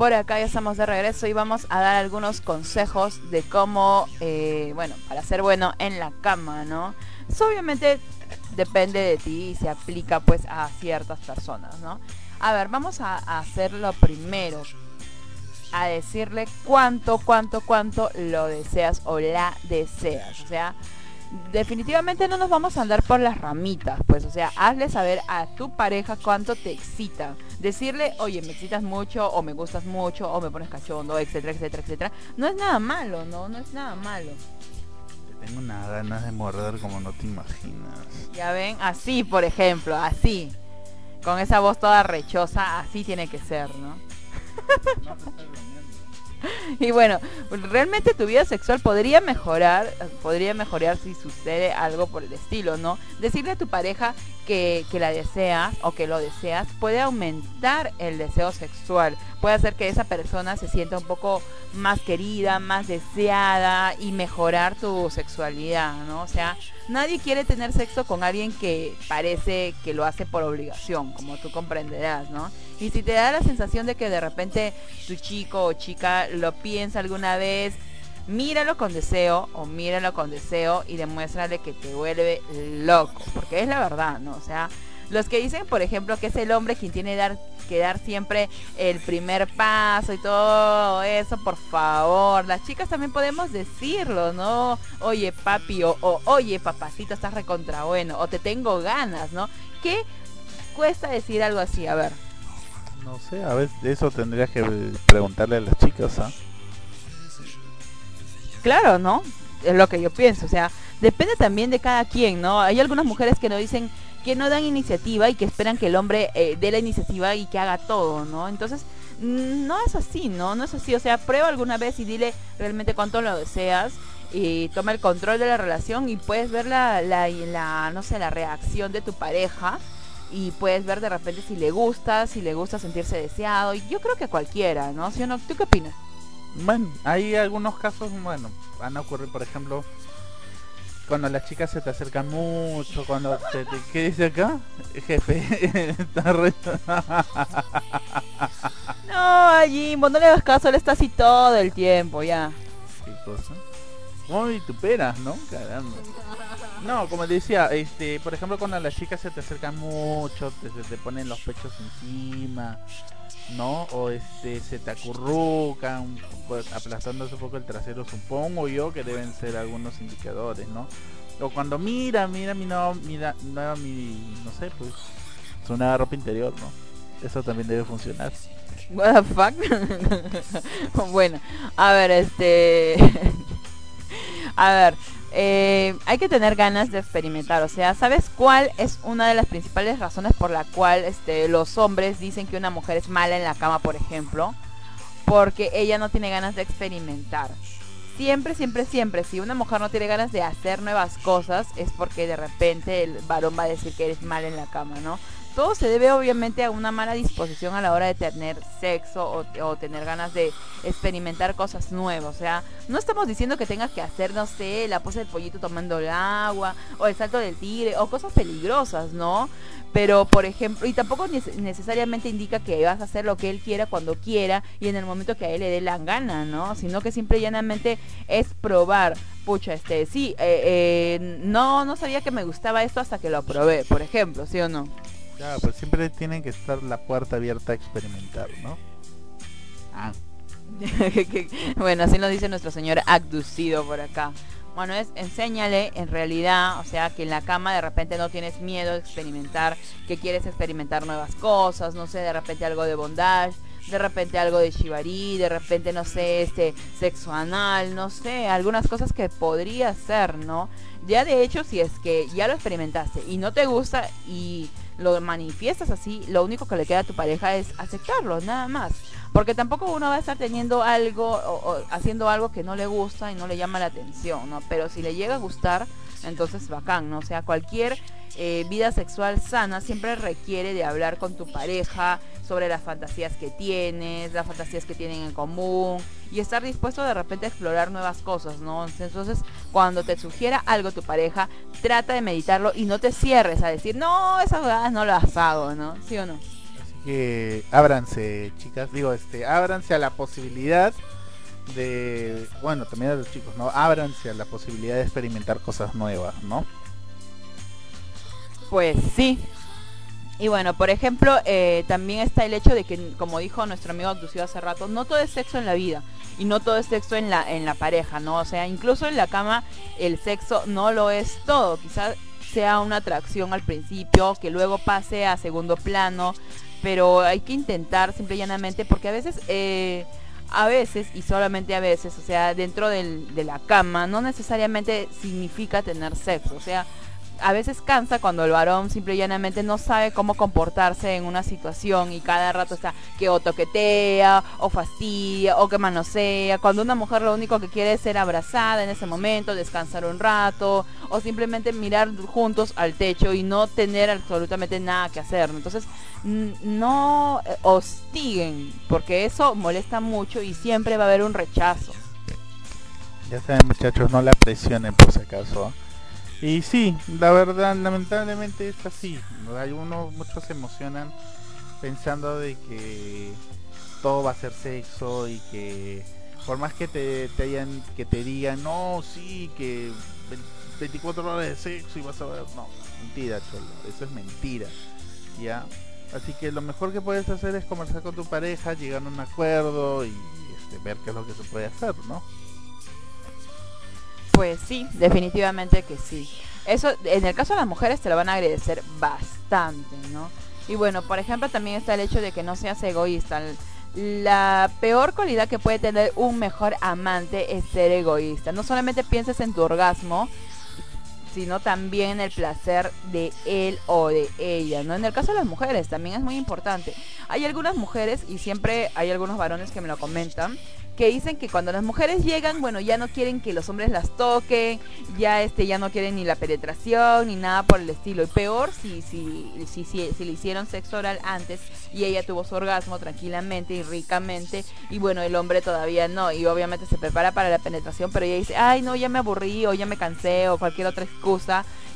Por acá, ya estamos de regreso y vamos a dar algunos consejos de cómo, eh, bueno, para ser bueno en la cama, ¿no? Obviamente depende de ti y se aplica pues a ciertas personas, ¿no? A ver, vamos a, a hacer lo primero, a decirle cuánto, cuánto, cuánto lo deseas o la deseas, o sea, definitivamente no nos vamos a andar por las ramitas, pues, o sea, hazle saber a tu pareja cuánto te excita. Decirle, oye, me excitas mucho, o me gustas mucho, o me pones cachondo, etcétera, etcétera, etcétera. No es nada malo, ¿no? No es nada malo. Tengo unas ganas de morder como no te imaginas. Ya ven, así, por ejemplo, así. Con esa voz toda rechosa, así tiene que ser, ¿no? Y bueno, realmente tu vida sexual podría mejorar, podría mejorar si sucede algo por el estilo, ¿no? Decirle a tu pareja que, que la deseas o que lo deseas puede aumentar el deseo sexual, puede hacer que esa persona se sienta un poco más querida, más deseada y mejorar tu sexualidad, ¿no? O sea, nadie quiere tener sexo con alguien que parece que lo hace por obligación, como tú comprenderás, ¿no? Y si te da la sensación de que de repente tu chico o chica lo piensa alguna vez, míralo con deseo o míralo con deseo y demuéstrale que te vuelve loco, porque es la verdad, ¿no? O sea, los que dicen, por ejemplo, que es el hombre quien tiene dar, que dar siempre el primer paso y todo eso, por favor, las chicas también podemos decirlo, ¿no? Oye, papi, o, o, oye, papacito, estás recontra bueno, o te tengo ganas, ¿no? ¿Qué cuesta decir algo así? A ver. No sé, a ver, eso tendrías que preguntarle a las chicas, ¿ah? Claro, ¿no? Es lo que yo pienso, o sea, depende también de cada quien, ¿no? Hay algunas mujeres que no dicen que no dan iniciativa y que esperan que el hombre eh, dé la iniciativa y que haga todo, ¿no? Entonces, mm, no es así, ¿no? No es así, o sea, prueba alguna vez y dile realmente cuánto lo deseas y toma el control de la relación y puedes ver la, la, la no sé, la reacción de tu pareja y puedes ver de repente si le gusta, si le gusta sentirse deseado. Y yo creo que cualquiera, ¿no? ¿Sí o no? ¿Tú qué opinas? Bueno, hay algunos casos, bueno, van a ocurrir, por ejemplo, cuando las chicas se te acercan mucho, cuando te, te- ¿qué dice acá? Jefe, está re- No, Jimbo, no le hagas caso, él está así todo el tiempo, ya. ¿Qué cosa? Muy vituperas, ¿no? Caramba. No, como te decía, este, por ejemplo, cuando las chicas se te acercan mucho, te, te ponen los pechos encima, ¿no? O este, se te acurrucan, pues, aplastándose un poco el trasero, supongo yo que deben ser algunos indicadores, ¿no? O cuando mira, mira mi no, mira, no, mi, no sé, pues, su nueva ropa interior, ¿no? Eso también debe funcionar. What the fuck? bueno, a ver, este. a ver, eh, hay que tener ganas de experimentar. O sea, ¿sabes cuál es una de las principales razones por la cual este, los hombres dicen que una mujer es mala en la cama, por ejemplo? Porque ella no tiene ganas de experimentar. Siempre, siempre, siempre, si una mujer no tiene ganas de hacer nuevas cosas, es porque de repente el varón va a decir que eres mal en la cama, ¿no? Todo se debe obviamente a una mala disposición a la hora de tener sexo o, tener ganas de experimentar cosas nuevas. O sea, no estamos diciendo que tengas que hacer, no sé, la pose del pollito tomando el agua o el salto del tigre o cosas peligrosas, ¿no? Pero, por ejemplo, y tampoco nece- necesariamente indica que vas a hacer lo que él quiera cuando quiera y en el momento que a él le dé la gana, ¿no? Sino que simple y llanamente es probar. Pucha, este, sí, eh, eh, no, no sabía que me gustaba esto hasta que lo probé, por ejemplo, ¿sí o no? Claro, pues siempre tiene que estar la puerta abierta a experimentar, ¿no? Ah, bueno, así lo dice nuestro señor abducido por acá. Bueno, es enséñale en realidad, o sea, que en la cama de repente no tienes miedo de experimentar, que quieres experimentar nuevas cosas, no sé, de repente algo de bondage, de repente algo de shibari, de repente, no sé, este, sexo anal, no sé, algunas cosas que podría ser, ¿no? Ya de hecho, si es que ya lo experimentaste y no te gusta y lo manifiestas así, lo único que le queda a tu pareja es aceptarlo, nada más. Porque tampoco uno va a estar teniendo algo o, haciendo algo que no le gusta y no le llama la atención, ¿no? Pero si le llega a gustar, entonces bacán, ¿no? O sea, cualquier eh, vida sexual sana siempre requiere de hablar con tu pareja sobre las fantasías que tienes, las fantasías que tienen en común y estar dispuesto de repente a explorar nuevas cosas, ¿no? Entonces, cuando te sugiera algo tu pareja, trata de meditarlo y no te cierres a decir, no, esas cosas no las hago, ¿no? ¿Sí o no? así que ábranse, chicas, digo, este, ábranse a la posibilidad de, bueno, también a los chicos, ¿no? Ábranse a la posibilidad de experimentar cosas nuevas, ¿no? Pues sí. Y bueno, por ejemplo, eh, también está el hecho de que, como dijo nuestro amigo Abducido hace rato, no todo es sexo en la vida y no todo es sexo en la, en la pareja, ¿no? O sea, incluso en la cama el sexo no lo es todo. Quizás sea una atracción al principio, que luego pase a segundo plano, pero hay que intentar simple y llanamente porque a veces... eh, a veces y solamente a veces, o sea, dentro del- de la cama, no necesariamente significa tener sexo, o sea, a veces cansa cuando el varón simple y llanamente no sabe cómo comportarse en una situación y cada rato está que o toquetea o fastidia o que manosea. Cuando una mujer lo único que quiere es ser abrazada en ese momento, descansar un rato o simplemente mirar juntos al techo y no tener absolutamente nada que hacer. Entonces, no hostiguen porque eso molesta mucho y siempre va a haber un rechazo. Ya saben muchachos, no la presionen por si acaso. Y sí, la verdad, lamentablemente es así. Uno, muchos se emocionan pensando de que todo va a ser sexo y que por más que te, te hayan, que te digan, no, sí, que ve- 24 horas de sexo y vas a ver, no, mentira, cholo, eso es mentira, ya. Así que lo mejor que puedes hacer es conversar con tu pareja, llegar a un acuerdo y este, ver qué es lo que se puede hacer, ¿no? Pues sí, definitivamente que sí. Eso, en el caso de las mujeres, te lo van a agradecer bastante, ¿no? Y bueno, por ejemplo, también está el hecho de que no seas egoísta. La peor cualidad que puede tener un mejor amante es ser egoísta. No solamente pienses en tu orgasmo, sino también el placer de él o de ella, ¿no? En el caso de las mujeres también es muy importante. Hay algunas mujeres, y siempre hay algunos varones que me lo comentan, que dicen que cuando las mujeres llegan, bueno, ya no quieren que los hombres las toquen, ya este ya no quieren ni la penetración ni nada por el estilo. Y peor si si si si, si le hicieron sexo oral antes y ella tuvo su orgasmo tranquilamente y ricamente y bueno, el hombre todavía no y obviamente se prepara para la penetración, pero ella dice, "Ay, no, ya me aburrí o ya me cansé o cualquier otra excusa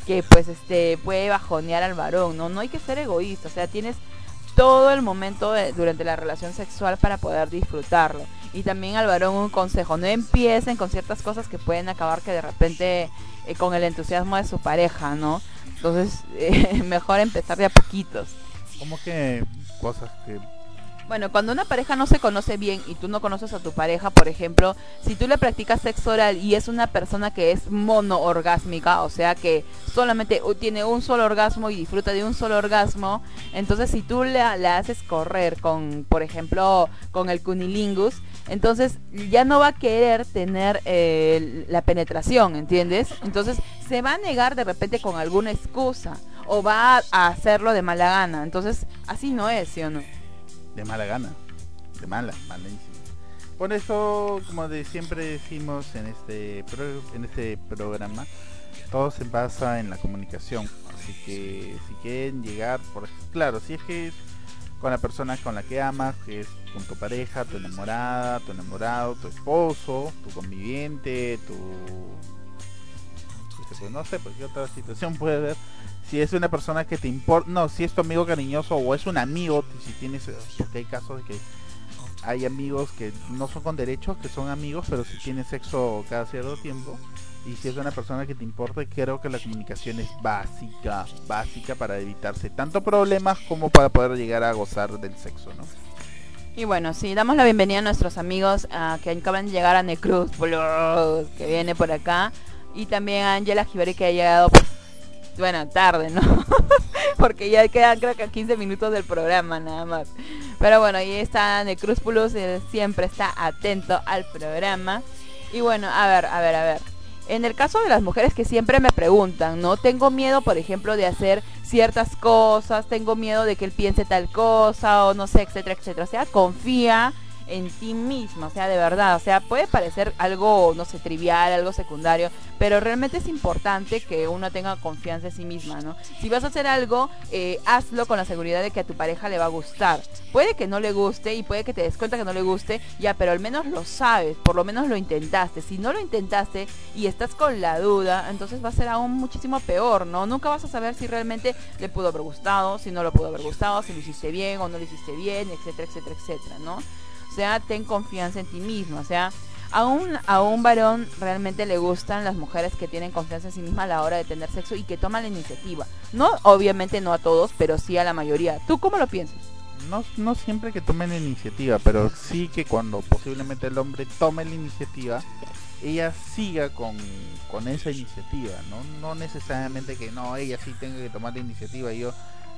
que pues este puede bajonear al varón, ¿no? No hay que ser egoísta, o sea, tienes todo el momento de- durante la relación sexual para poder disfrutarlo. Y también al varón un consejo, no empiecen con ciertas cosas que pueden acabar que de repente eh, con el entusiasmo de su pareja, ¿no? Entonces, eh, mejor empezar de a poquitos. Como que cosas que Bueno, cuando una pareja no se conoce bien y tú no conoces a tu pareja, por ejemplo, si tú le practicas sexo oral y es una persona que es monoorgásmica, o sea que solamente tiene un solo orgasmo y disfruta de un solo orgasmo, entonces si tú le, le haces correr con, por ejemplo, con el cunilingus, entonces ya no va a querer tener eh, la penetración, ¿entiendes? Entonces se va a negar de repente con alguna excusa o va a hacerlo de mala gana, entonces así no es, ¿sí o no? De mala gana, de mala, malísimo. Por eso, como de siempre decimos en este en este programa, todo se basa en la comunicación. Así que si quieren llegar, por claro, si es que es con la persona con la que amas, que es con tu pareja, tu enamorada, tu enamorado, tu esposo, tu conviviente, tu pues no sé, pues qué otra situación puede haber. Si es una persona que te importa, no, si es tu amigo cariñoso o es un amigo, si tienes, eh, porque hay casos de que hay amigos que no son con derechos, que son amigos, pero si tienen sexo cada cierto tiempo. Y si es una persona que te importa, creo que la comunicación es básica, básica para evitarse tanto problemas como para poder llegar a gozar del sexo, ¿no? Y bueno, sí, damos la bienvenida a nuestros amigos ah, que acaban de llegar a Necruz que viene por acá. Y también a Angela Giberi que ha llegado, pues, bueno, tarde, ¿no? Porque ya quedan creo que 15 minutos del programa nada más. Pero bueno, ahí está Necruz Plus, él siempre está atento al programa. Y bueno, a ver, a ver, a ver. En el caso de las mujeres que siempre me preguntan, ¿no? Tengo miedo, por ejemplo, de hacer ciertas cosas, tengo miedo de que él piense tal cosa, o no sé, etcétera, etcétera. O sea, confía en ti misma, o sea, de verdad, o sea, puede parecer algo, no sé, trivial, algo secundario, pero realmente es importante que uno tenga confianza en sí misma, ¿no? Si vas a hacer algo, eh, hazlo con la seguridad de que a tu pareja le va a gustar. Puede que no le guste y puede que te des cuenta que no le guste, ya, pero al menos lo sabes, por lo menos lo intentaste. Si no lo intentaste y estás con la duda, entonces va a ser aún muchísimo peor, ¿no? Nunca vas a saber si realmente le pudo haber gustado, si no lo pudo haber gustado, si lo hiciste bien o no lo hiciste bien, etcétera, etcétera, etcétera, ¿no? O sea, ten confianza en ti mismo. O sea, a un, a un varón realmente le gustan las mujeres que tienen confianza en sí misma a la hora de tener sexo y que toman la iniciativa. No, obviamente no a todos, pero sí a la mayoría. ¿Tú cómo lo piensas? No, no siempre que tomen la iniciativa, pero sí que cuando posiblemente el hombre tome la iniciativa, ella siga con, con esa iniciativa, ¿no? No necesariamente que no, ella sí tenga que tomar la iniciativa y yo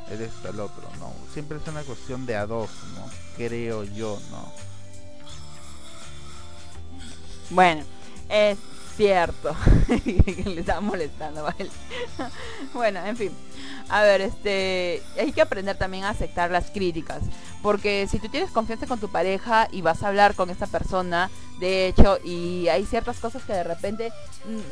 eres el otro, ¿no? Siempre es una cuestión de a dos, ¿no? Creo yo, ¿no? Bueno, es cierto. Le estaba molestando, bueno, en fin. A ver, este, hay que aprender también a aceptar las críticas, porque si tú tienes confianza con tu pareja y vas a hablar con esta persona, de hecho, y hay ciertas cosas que de repente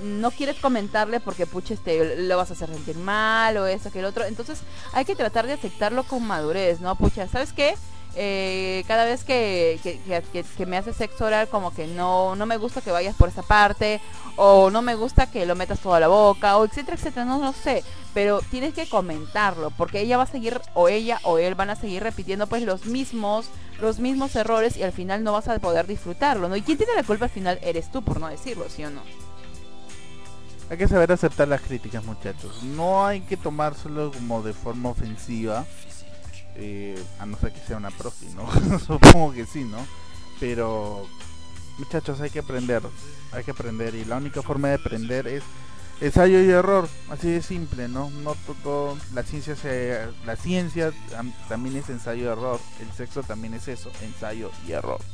no quieres comentarle porque pucha, este, lo vas a hacer sentir mal o esto que el otro, entonces hay que tratar de aceptarlo con madurez, ¿no? Pucha, ¿sabes qué? Eh, cada vez que, que, me haces sexo oral como que no, no me gusta que vayas por esa parte o no me gusta que lo metas toda la boca o etcétera, etcétera, no lo sé, pero tienes que comentarlo porque ella va a seguir o ella o él van a seguir repitiendo pues los mismos los mismos errores y al final no vas a poder disfrutarlo, ¿no? ¿Y quién tiene la culpa al final? Eres tú por no decirlo, ¿sí o no? Hay que saber aceptar las críticas, muchachos. No hay que tomárselo como de forma ofensiva. Eh, a no ser que sea una profi, ¿no? Supongo que sí, ¿no? Pero, muchachos, hay que aprender. Hay que aprender. Y la única forma de aprender es ensayo y error. Así de simple, ¿no? No todo. La ciencia, se, la ciencia tam- también es ensayo y error. El sexo también es eso: ensayo y error.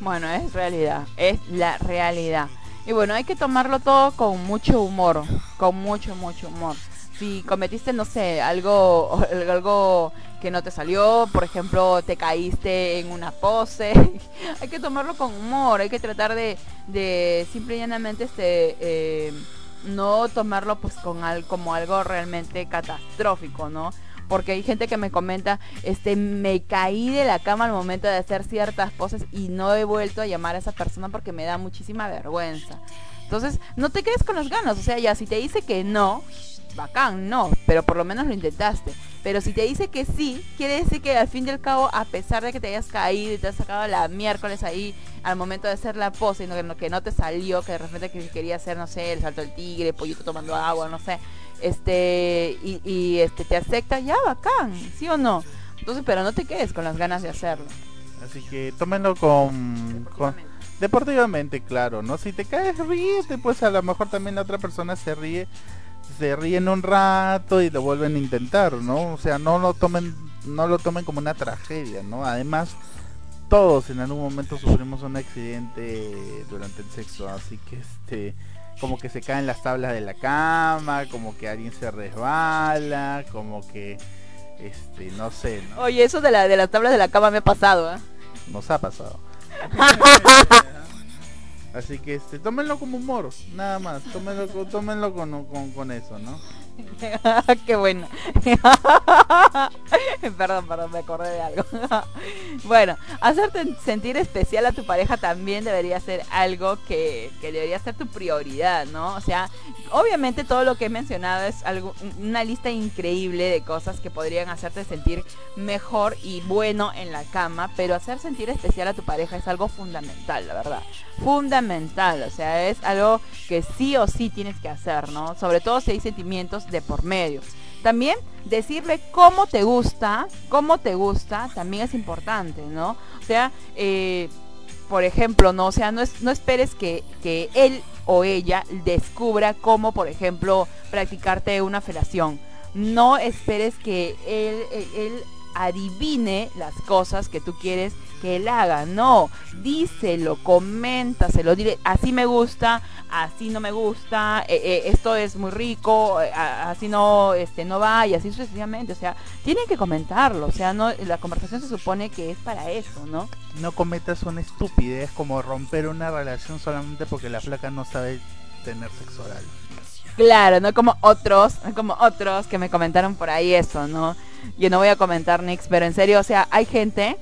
Bueno, es realidad, es la realidad. Y bueno, hay que tomarlo todo con mucho humor, con mucho, mucho humor. Si cometiste, no sé, algo, algo que no te salió, por ejemplo, te caíste en una pose, hay que tomarlo con humor, hay que tratar de, de simple y llanamente, este, eh, no tomarlo pues con al, como algo realmente catastrófico, ¿no? porque hay gente que me comenta, este, me caí de la cama al momento de hacer ciertas poses y no he vuelto a llamar a esa persona porque me da muchísima vergüenza. Entonces, no te quedes con las ganas, o sea, ya si te dice que no, bacán, no, pero por lo menos lo intentaste. Pero si te dice que sí, quiere decir que al fin y al cabo, a pesar de que te hayas caído y te has sacado la miércoles ahí al momento de hacer la pose y no, que no- te salió, que de repente que quería hacer, no sé, el salto del tigre, pollito tomando agua, no sé, este, y, y, este te acepta, ya bacán, ¿sí o no? Entonces, pero no te quedes con las ganas de hacerlo. Así que tómenlo con, con deportivamente, claro, ¿no? Si te caes, ríete, pues a lo mejor también la otra persona se ríe, se ríen un rato y lo vuelven a intentar, ¿no? O sea, no lo tomen, no lo tomen como una tragedia, ¿no? Además, todos en algún momento sufrimos un accidente durante el sexo, así que este como que se caen las tablas de la cama, como que alguien se resbala, como que este, no sé, ¿no? Oye, eso de la de las tablas de la cama me ha pasado, ¿eh? Nos ha pasado. Así que este, tómenlo como humor, nada más, tómenlo, tómenlo con, con, con eso, ¿no? Qué bueno. perdón, perdón, me acordé de algo. bueno, hacerte sentir especial a tu pareja también debería ser algo que, que debería ser tu prioridad, ¿no? O sea, obviamente todo lo que he mencionado es algo, una lista increíble de cosas que podrían hacerte sentir mejor y bueno en la cama, pero hacer sentir especial a tu pareja es algo fundamental, la verdad. Fundamental, o sea, es algo que sí o sí tienes que hacer, ¿no? Sobre todo si hay sentimientos de por medio. También decirle cómo te gusta, cómo te gusta, también es importante, ¿no? O sea, eh, por ejemplo, no, o sea, no, es, no esperes que, que él o ella descubra cómo, por ejemplo, practicarte una felación. No esperes que él, él, él adivine las cosas que tú quieres que él haga, no, díselo, coméntaselo, dile, así me gusta, así no me gusta, eh, eh, esto es muy rico, eh, así no, este, no va, y así sucesivamente, o sea, tienen que comentarlo, o sea, no, la conversación se supone que es para eso, ¿no? No cometas una estupidez como romper una relación solamente porque la flaca no sabe tener sexo oral. Claro, no como otros, no como otros que me comentaron por ahí eso, ¿no? Yo no voy a comentar Nix, pero en serio, o sea, hay gente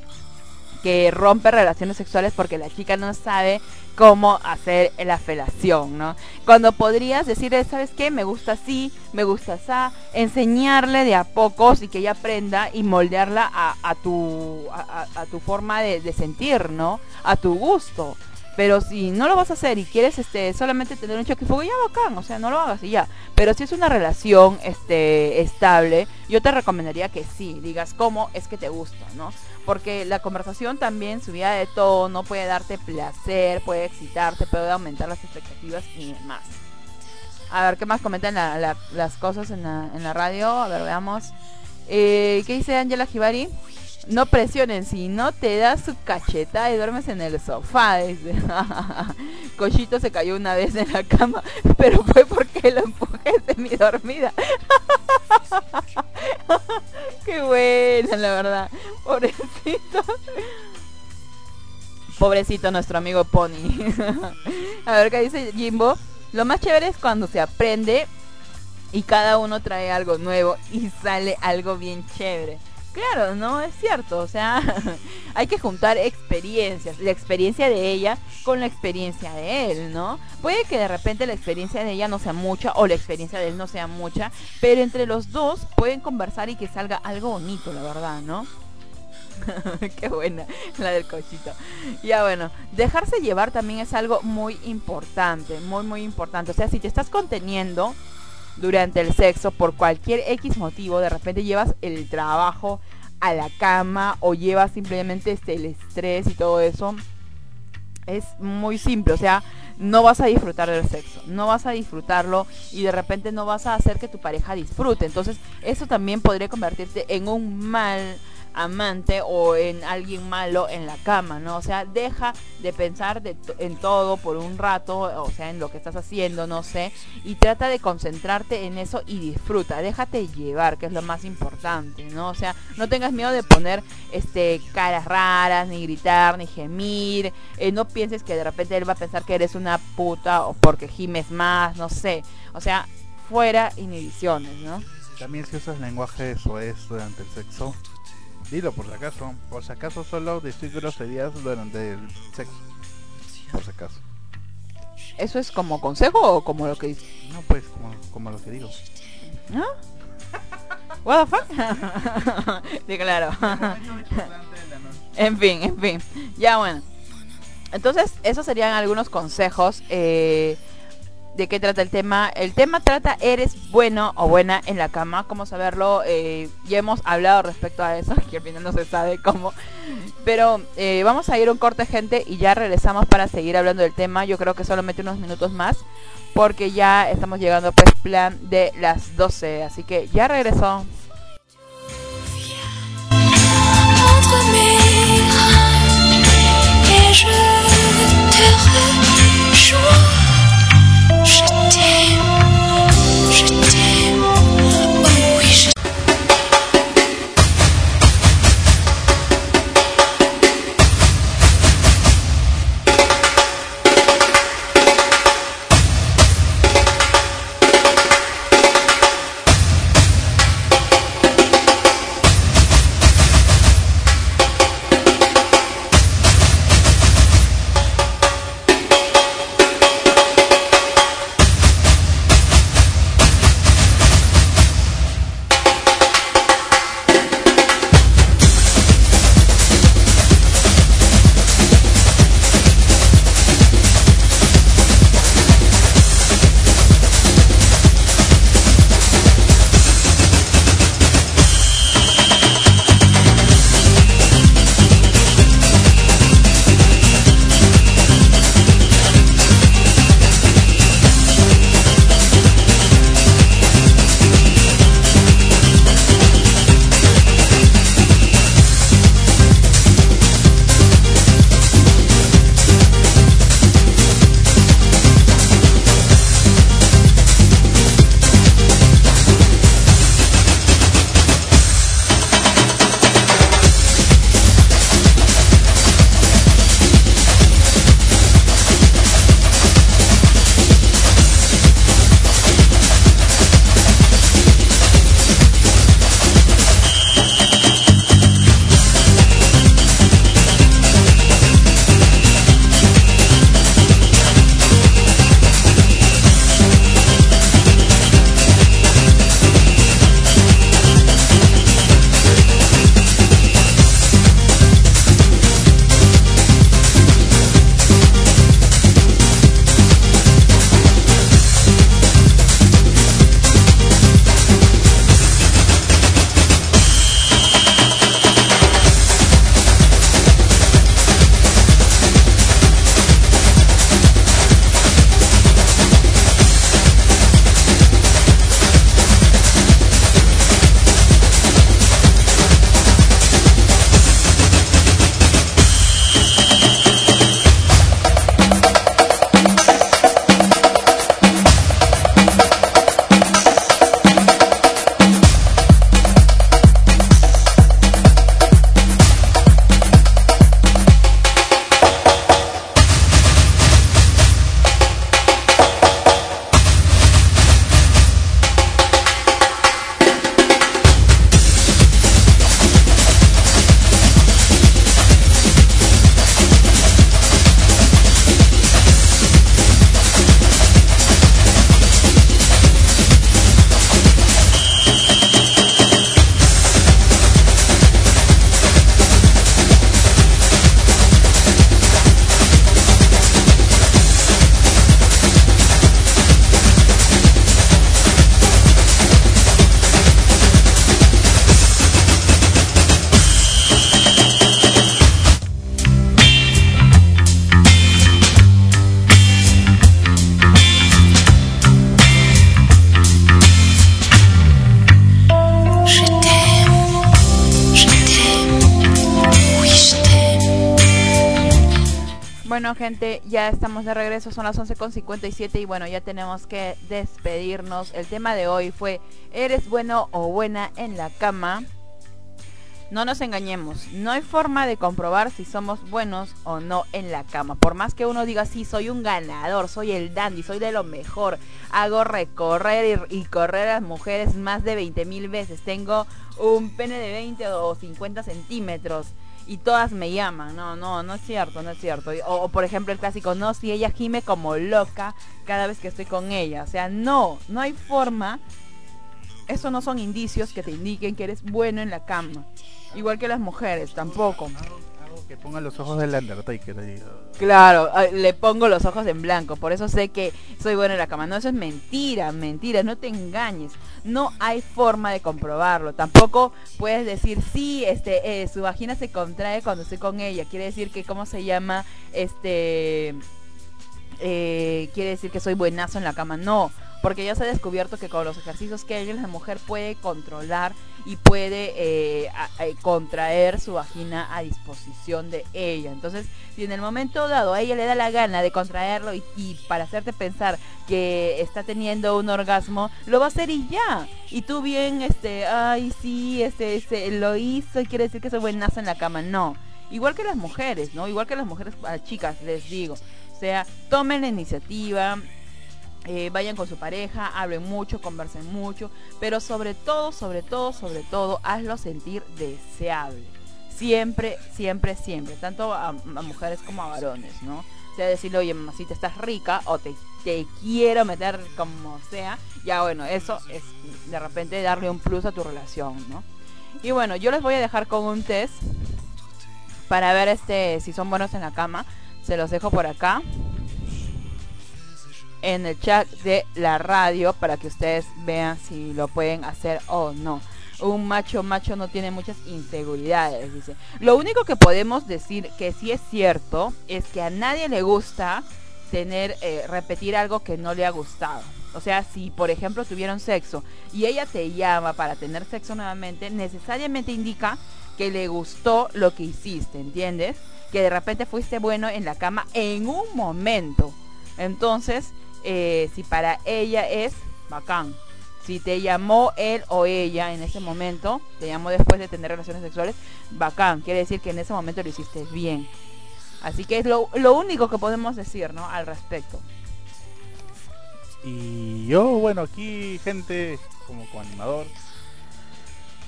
que rompe relaciones sexuales porque la chica no sabe cómo hacer la felación, ¿no? Cuando podrías decirle, ¿sabes qué? Me gusta así, me gusta así, enseñarle de a pocos y que ella aprenda y moldearla a, tu, a tu forma de, de sentir, ¿no? A tu gusto. Pero si no lo vas a hacer y quieres este solamente tener un choque y fuego, ya bacán, o sea, no lo hagas y ya. Pero si es una relación este estable, yo te recomendaría que sí, digas cómo es que te gusta, ¿no? Porque la conversación también, subida de tono, puede darte placer, puede excitarte, puede aumentar las expectativas y demás. A ver, ¿qué más comentan la- la- las cosas en la, en la radio? A ver, veamos. Eh, ¿Qué dice Angela Jibari? No presionen, si no te das su cacheta y duermes en el sofá. Dice. Cochito se cayó una vez en la cama, pero fue porque lo empujé semi dormida. Qué buena, la verdad. Pobrecito. Pobrecito nuestro amigo Pony. A ver qué dice Jimbo. Lo más chévere es cuando se aprende y cada uno trae algo nuevo y sale algo bien chévere. Claro, no es cierto, o sea, hay que juntar experiencias, la experiencia de ella con la experiencia de él, ¿no? Puede que de repente la experiencia de ella no sea mucha o la experiencia de él no sea mucha, pero entre los dos pueden conversar y que salga algo bonito, la verdad, ¿no? Qué buena la del cochito. Ya bueno, dejarse llevar también es algo muy importante, muy muy importante. O sea, si te estás conteniendo durante el sexo por cualquier X motivo, de repente llevas el trabajo a la cama o llevas simplemente este el estrés y todo eso, es muy simple, o sea, no vas a disfrutar del sexo, no vas a disfrutarlo y de repente no vas a hacer que tu pareja disfrute. Entonces, eso también podría convertirte en un mal amante o en alguien malo en la cama, ¿no? O sea, deja de pensar de en todo por un rato, o sea, en lo que estás haciendo, no sé, y trata de concentrarte en eso y disfruta, déjate llevar, que es lo más importante, ¿no? O sea, no tengas miedo de poner este caras raras, ni gritar, ni gemir, eh, no pienses que de repente él va a pensar que eres una puta o porque gimes más, no sé, o sea, fuera inhibiciones, ¿no? También si usas lenguaje soez durante el sexo, dilo por si acaso. Por si acaso solo decir groserías durante el sexo. Por si acaso. ¿Eso es como consejo o como lo que dice? No pues, como, como lo que digo. ¿No? What the fuck? sí, claro. en fin, en fin. Ya bueno. Entonces, esos serían algunos consejos eh, de qué trata el tema. El tema trata, eres bueno o buena en la cama. ¿Cómo saberlo? Eh, ya hemos hablado respecto a eso, que al final no se sabe cómo. Pero eh, vamos a ir un corte, gente, y ya regresamos para seguir hablando del tema. Yo creo que solamente unos minutos más, porque ya estamos llegando pues plan de las 12. Así que ya regresó. Je t'aime, je t'aime, de regreso, son las 11.57 y bueno, ya tenemos que despedirnos. El tema de hoy fue, ¿eres bueno o buena en la cama? No nos engañemos, no hay forma de comprobar si somos buenos o no en la cama. Por más que uno diga, sí, soy un ganador, soy el dandy, soy de lo mejor, hago recorrer y, y correr a las mujeres más de 20 mil veces, tengo un pene de 20 o 50 centímetros y todas me llaman. No, no, no es cierto, no es cierto. O, por ejemplo el clásico, no, si ella gime como loca cada vez que estoy con ella. O sea, no, no hay forma. Eso no son indicios que te indiquen que eres bueno en la cama. Igual que las mujeres, tampoco. Ponga los ojos del Undertaker. ahí. Claro, le pongo los ojos en blanco, por eso sé que soy bueno en la cama. No, eso es mentira, mentira, no te engañes. No hay forma de comprobarlo. Tampoco puedes decir, sí, este, eh, su vagina se contrae cuando estoy con ella. Quiere decir que, ¿cómo se llama? Este, eh, quiere decir que soy buenazo en la cama. No, porque ya se ha descubierto que con los ejercicios que hay, la mujer puede controlar y puede eh, a- contraer su vagina a disposición de ella. Entonces, si en el momento dado a ella le da la gana de contraerlo y, para hacerte pensar que está teniendo un orgasmo, lo va a hacer y ya. Y tú bien, este, ay, sí, este, este, lo hizo y quiere decir que soy buenazo en la cama. No. Igual que las mujeres, ¿no? Igual que las mujeres, chicas, les digo. O sea, tomen la iniciativa, eh, vayan con su pareja, hablen mucho, conversen mucho, pero sobre todo, sobre todo, sobre todo, hazlo sentir deseable. Siempre, siempre, siempre, tanto a, mujeres como a varones, ¿no? O sea, decirle, oye, mamacita, estás rica o te, te quiero meter como sea, ya bueno, eso es de repente darle un plus a tu relación, ¿no? Y bueno, yo les voy a dejar con un test para ver este si son buenos en la cama. Se los dejo por acá en el chat de la radio para que ustedes vean si lo pueden hacer o no. Un macho macho no tiene muchas inseguridades, dice. Lo único que podemos decir que sí es cierto es que a nadie le gusta tener eh, repetir algo que no le ha gustado. O sea, si por ejemplo tuvieron sexo y ella te llama para tener sexo nuevamente, necesariamente indica que le gustó lo que hiciste, ¿entiendes? Que de repente fuiste bueno en la cama en un momento. Entonces, eh, si para ella es bacán. Si te llamó él o ella en ese momento, te llamó después de tener relaciones sexuales, bacán. Quiere decir que en ese momento lo hiciste bien. Así que es lo, lo único que podemos decir, ¿no? Al respecto. Y yo, bueno, aquí gente como coanimador.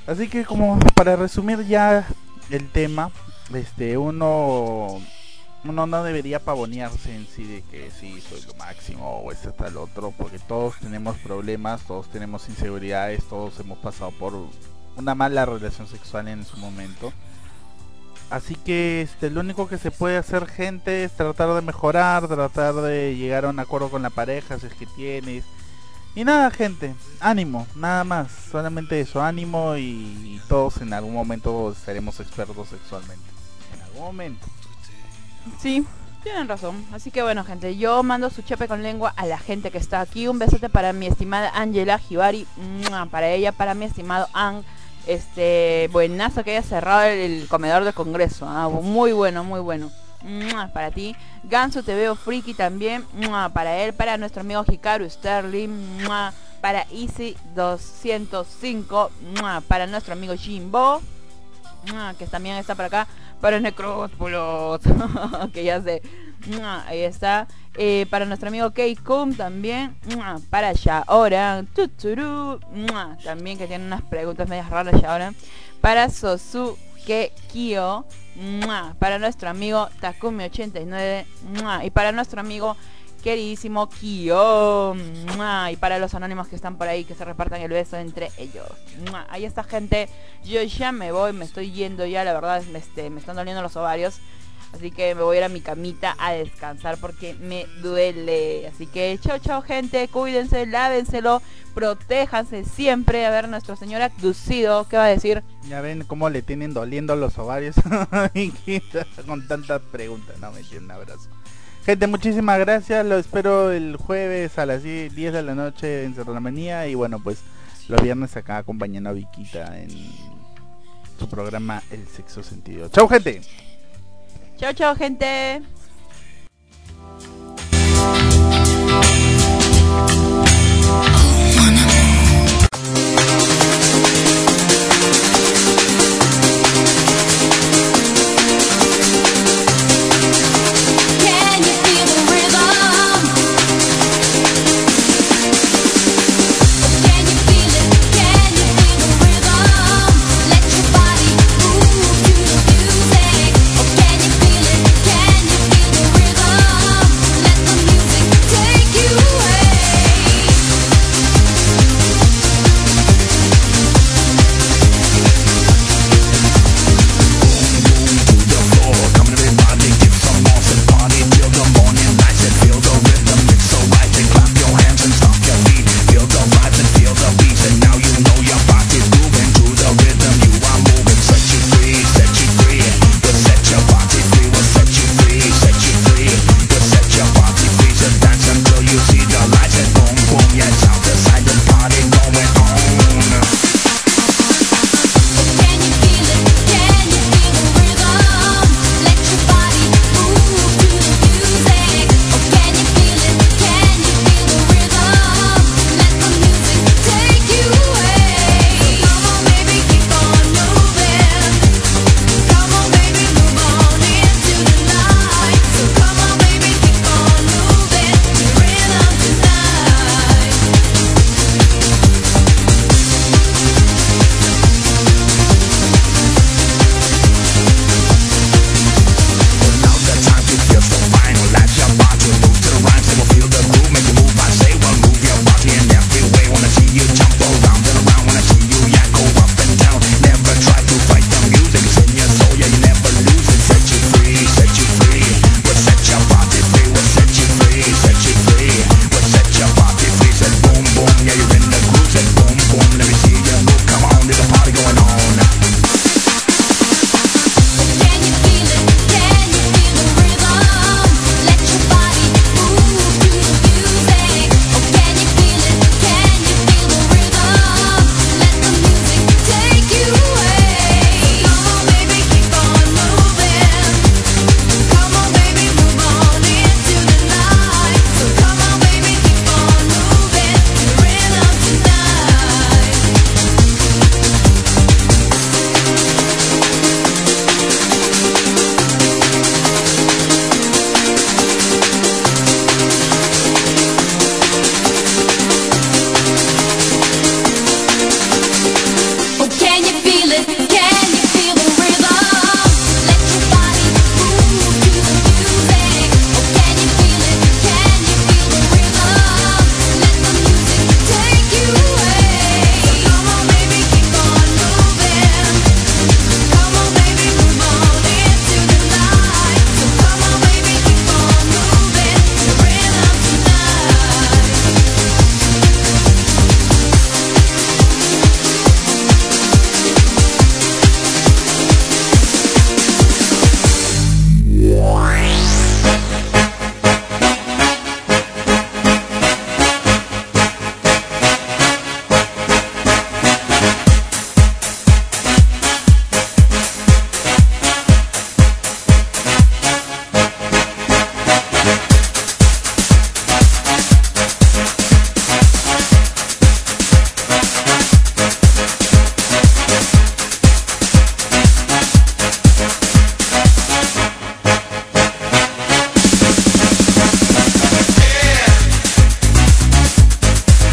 Así que como para resumir ya el tema, este uno uno no debería pavonearse en sí de que sí soy lo máximo o este tal otro, porque todos tenemos problemas, todos tenemos inseguridades, todos hemos pasado por una mala relación sexual en su momento. Así que este, lo único que se puede hacer gente es tratar de mejorar, tratar de llegar a un acuerdo con la pareja si es que tienes. Y nada gente, ánimo, nada más, solamente eso, ánimo y, y todos en algún momento seremos expertos sexualmente. En algún momento. Sí, tienen razón. Así que bueno, gente, yo mando su chepe con lengua a la gente que está aquí. Un besote para mi estimada Angela Jibari. Para ella, para mi estimado Ang. Este, buenazo que haya cerrado el, comedor del Congreso. ah, Muy bueno, muy bueno. Para ti. Ganso te veo friki también. Para él, para nuestro amigo Hikaru Sterling. Para Easy 205. ¡Mua! Para nuestro amigo Jimbo. ¡Mua! Que también está por acá. Para Necrópolos. que ya sé. ¡Mua! Ahí está. Eh, para nuestro amigo Keikum también. ¡Mua! Para. ¡Mua! También que tiene unas preguntas medias raras Shaoran. Para Sosuke Kyo. ¡Mua! Para nuestro amigo Takumi89. ¡Mua! Y para nuestro amigo queridísimo. ¡Mua! Y para los anónimos que están por ahí, que se repartan el beso entre ellos. Ahí está gente. Yo ya me voy, me estoy yendo ya, la verdad, este, me están doliendo los ovarios. Así que me voy a ir a mi camita a descansar porque me duele. Así que chao, chao gente, cuídense, lávenselo, protéjanse siempre. A ver, nuestro señor abducido, ¿qué va a decir? Ya ven cómo le tienen doliendo los ovarios con tantas preguntas. No, me un abrazo. Gente, muchísimas gracias. Lo espero el jueves a las 10 de la noche en Cerro Manía. Y bueno, pues los viernes acá acompañando a Viquita en su programa El Sexo Sentido. ¡Chao, gente! ¡Chao, chao, gente!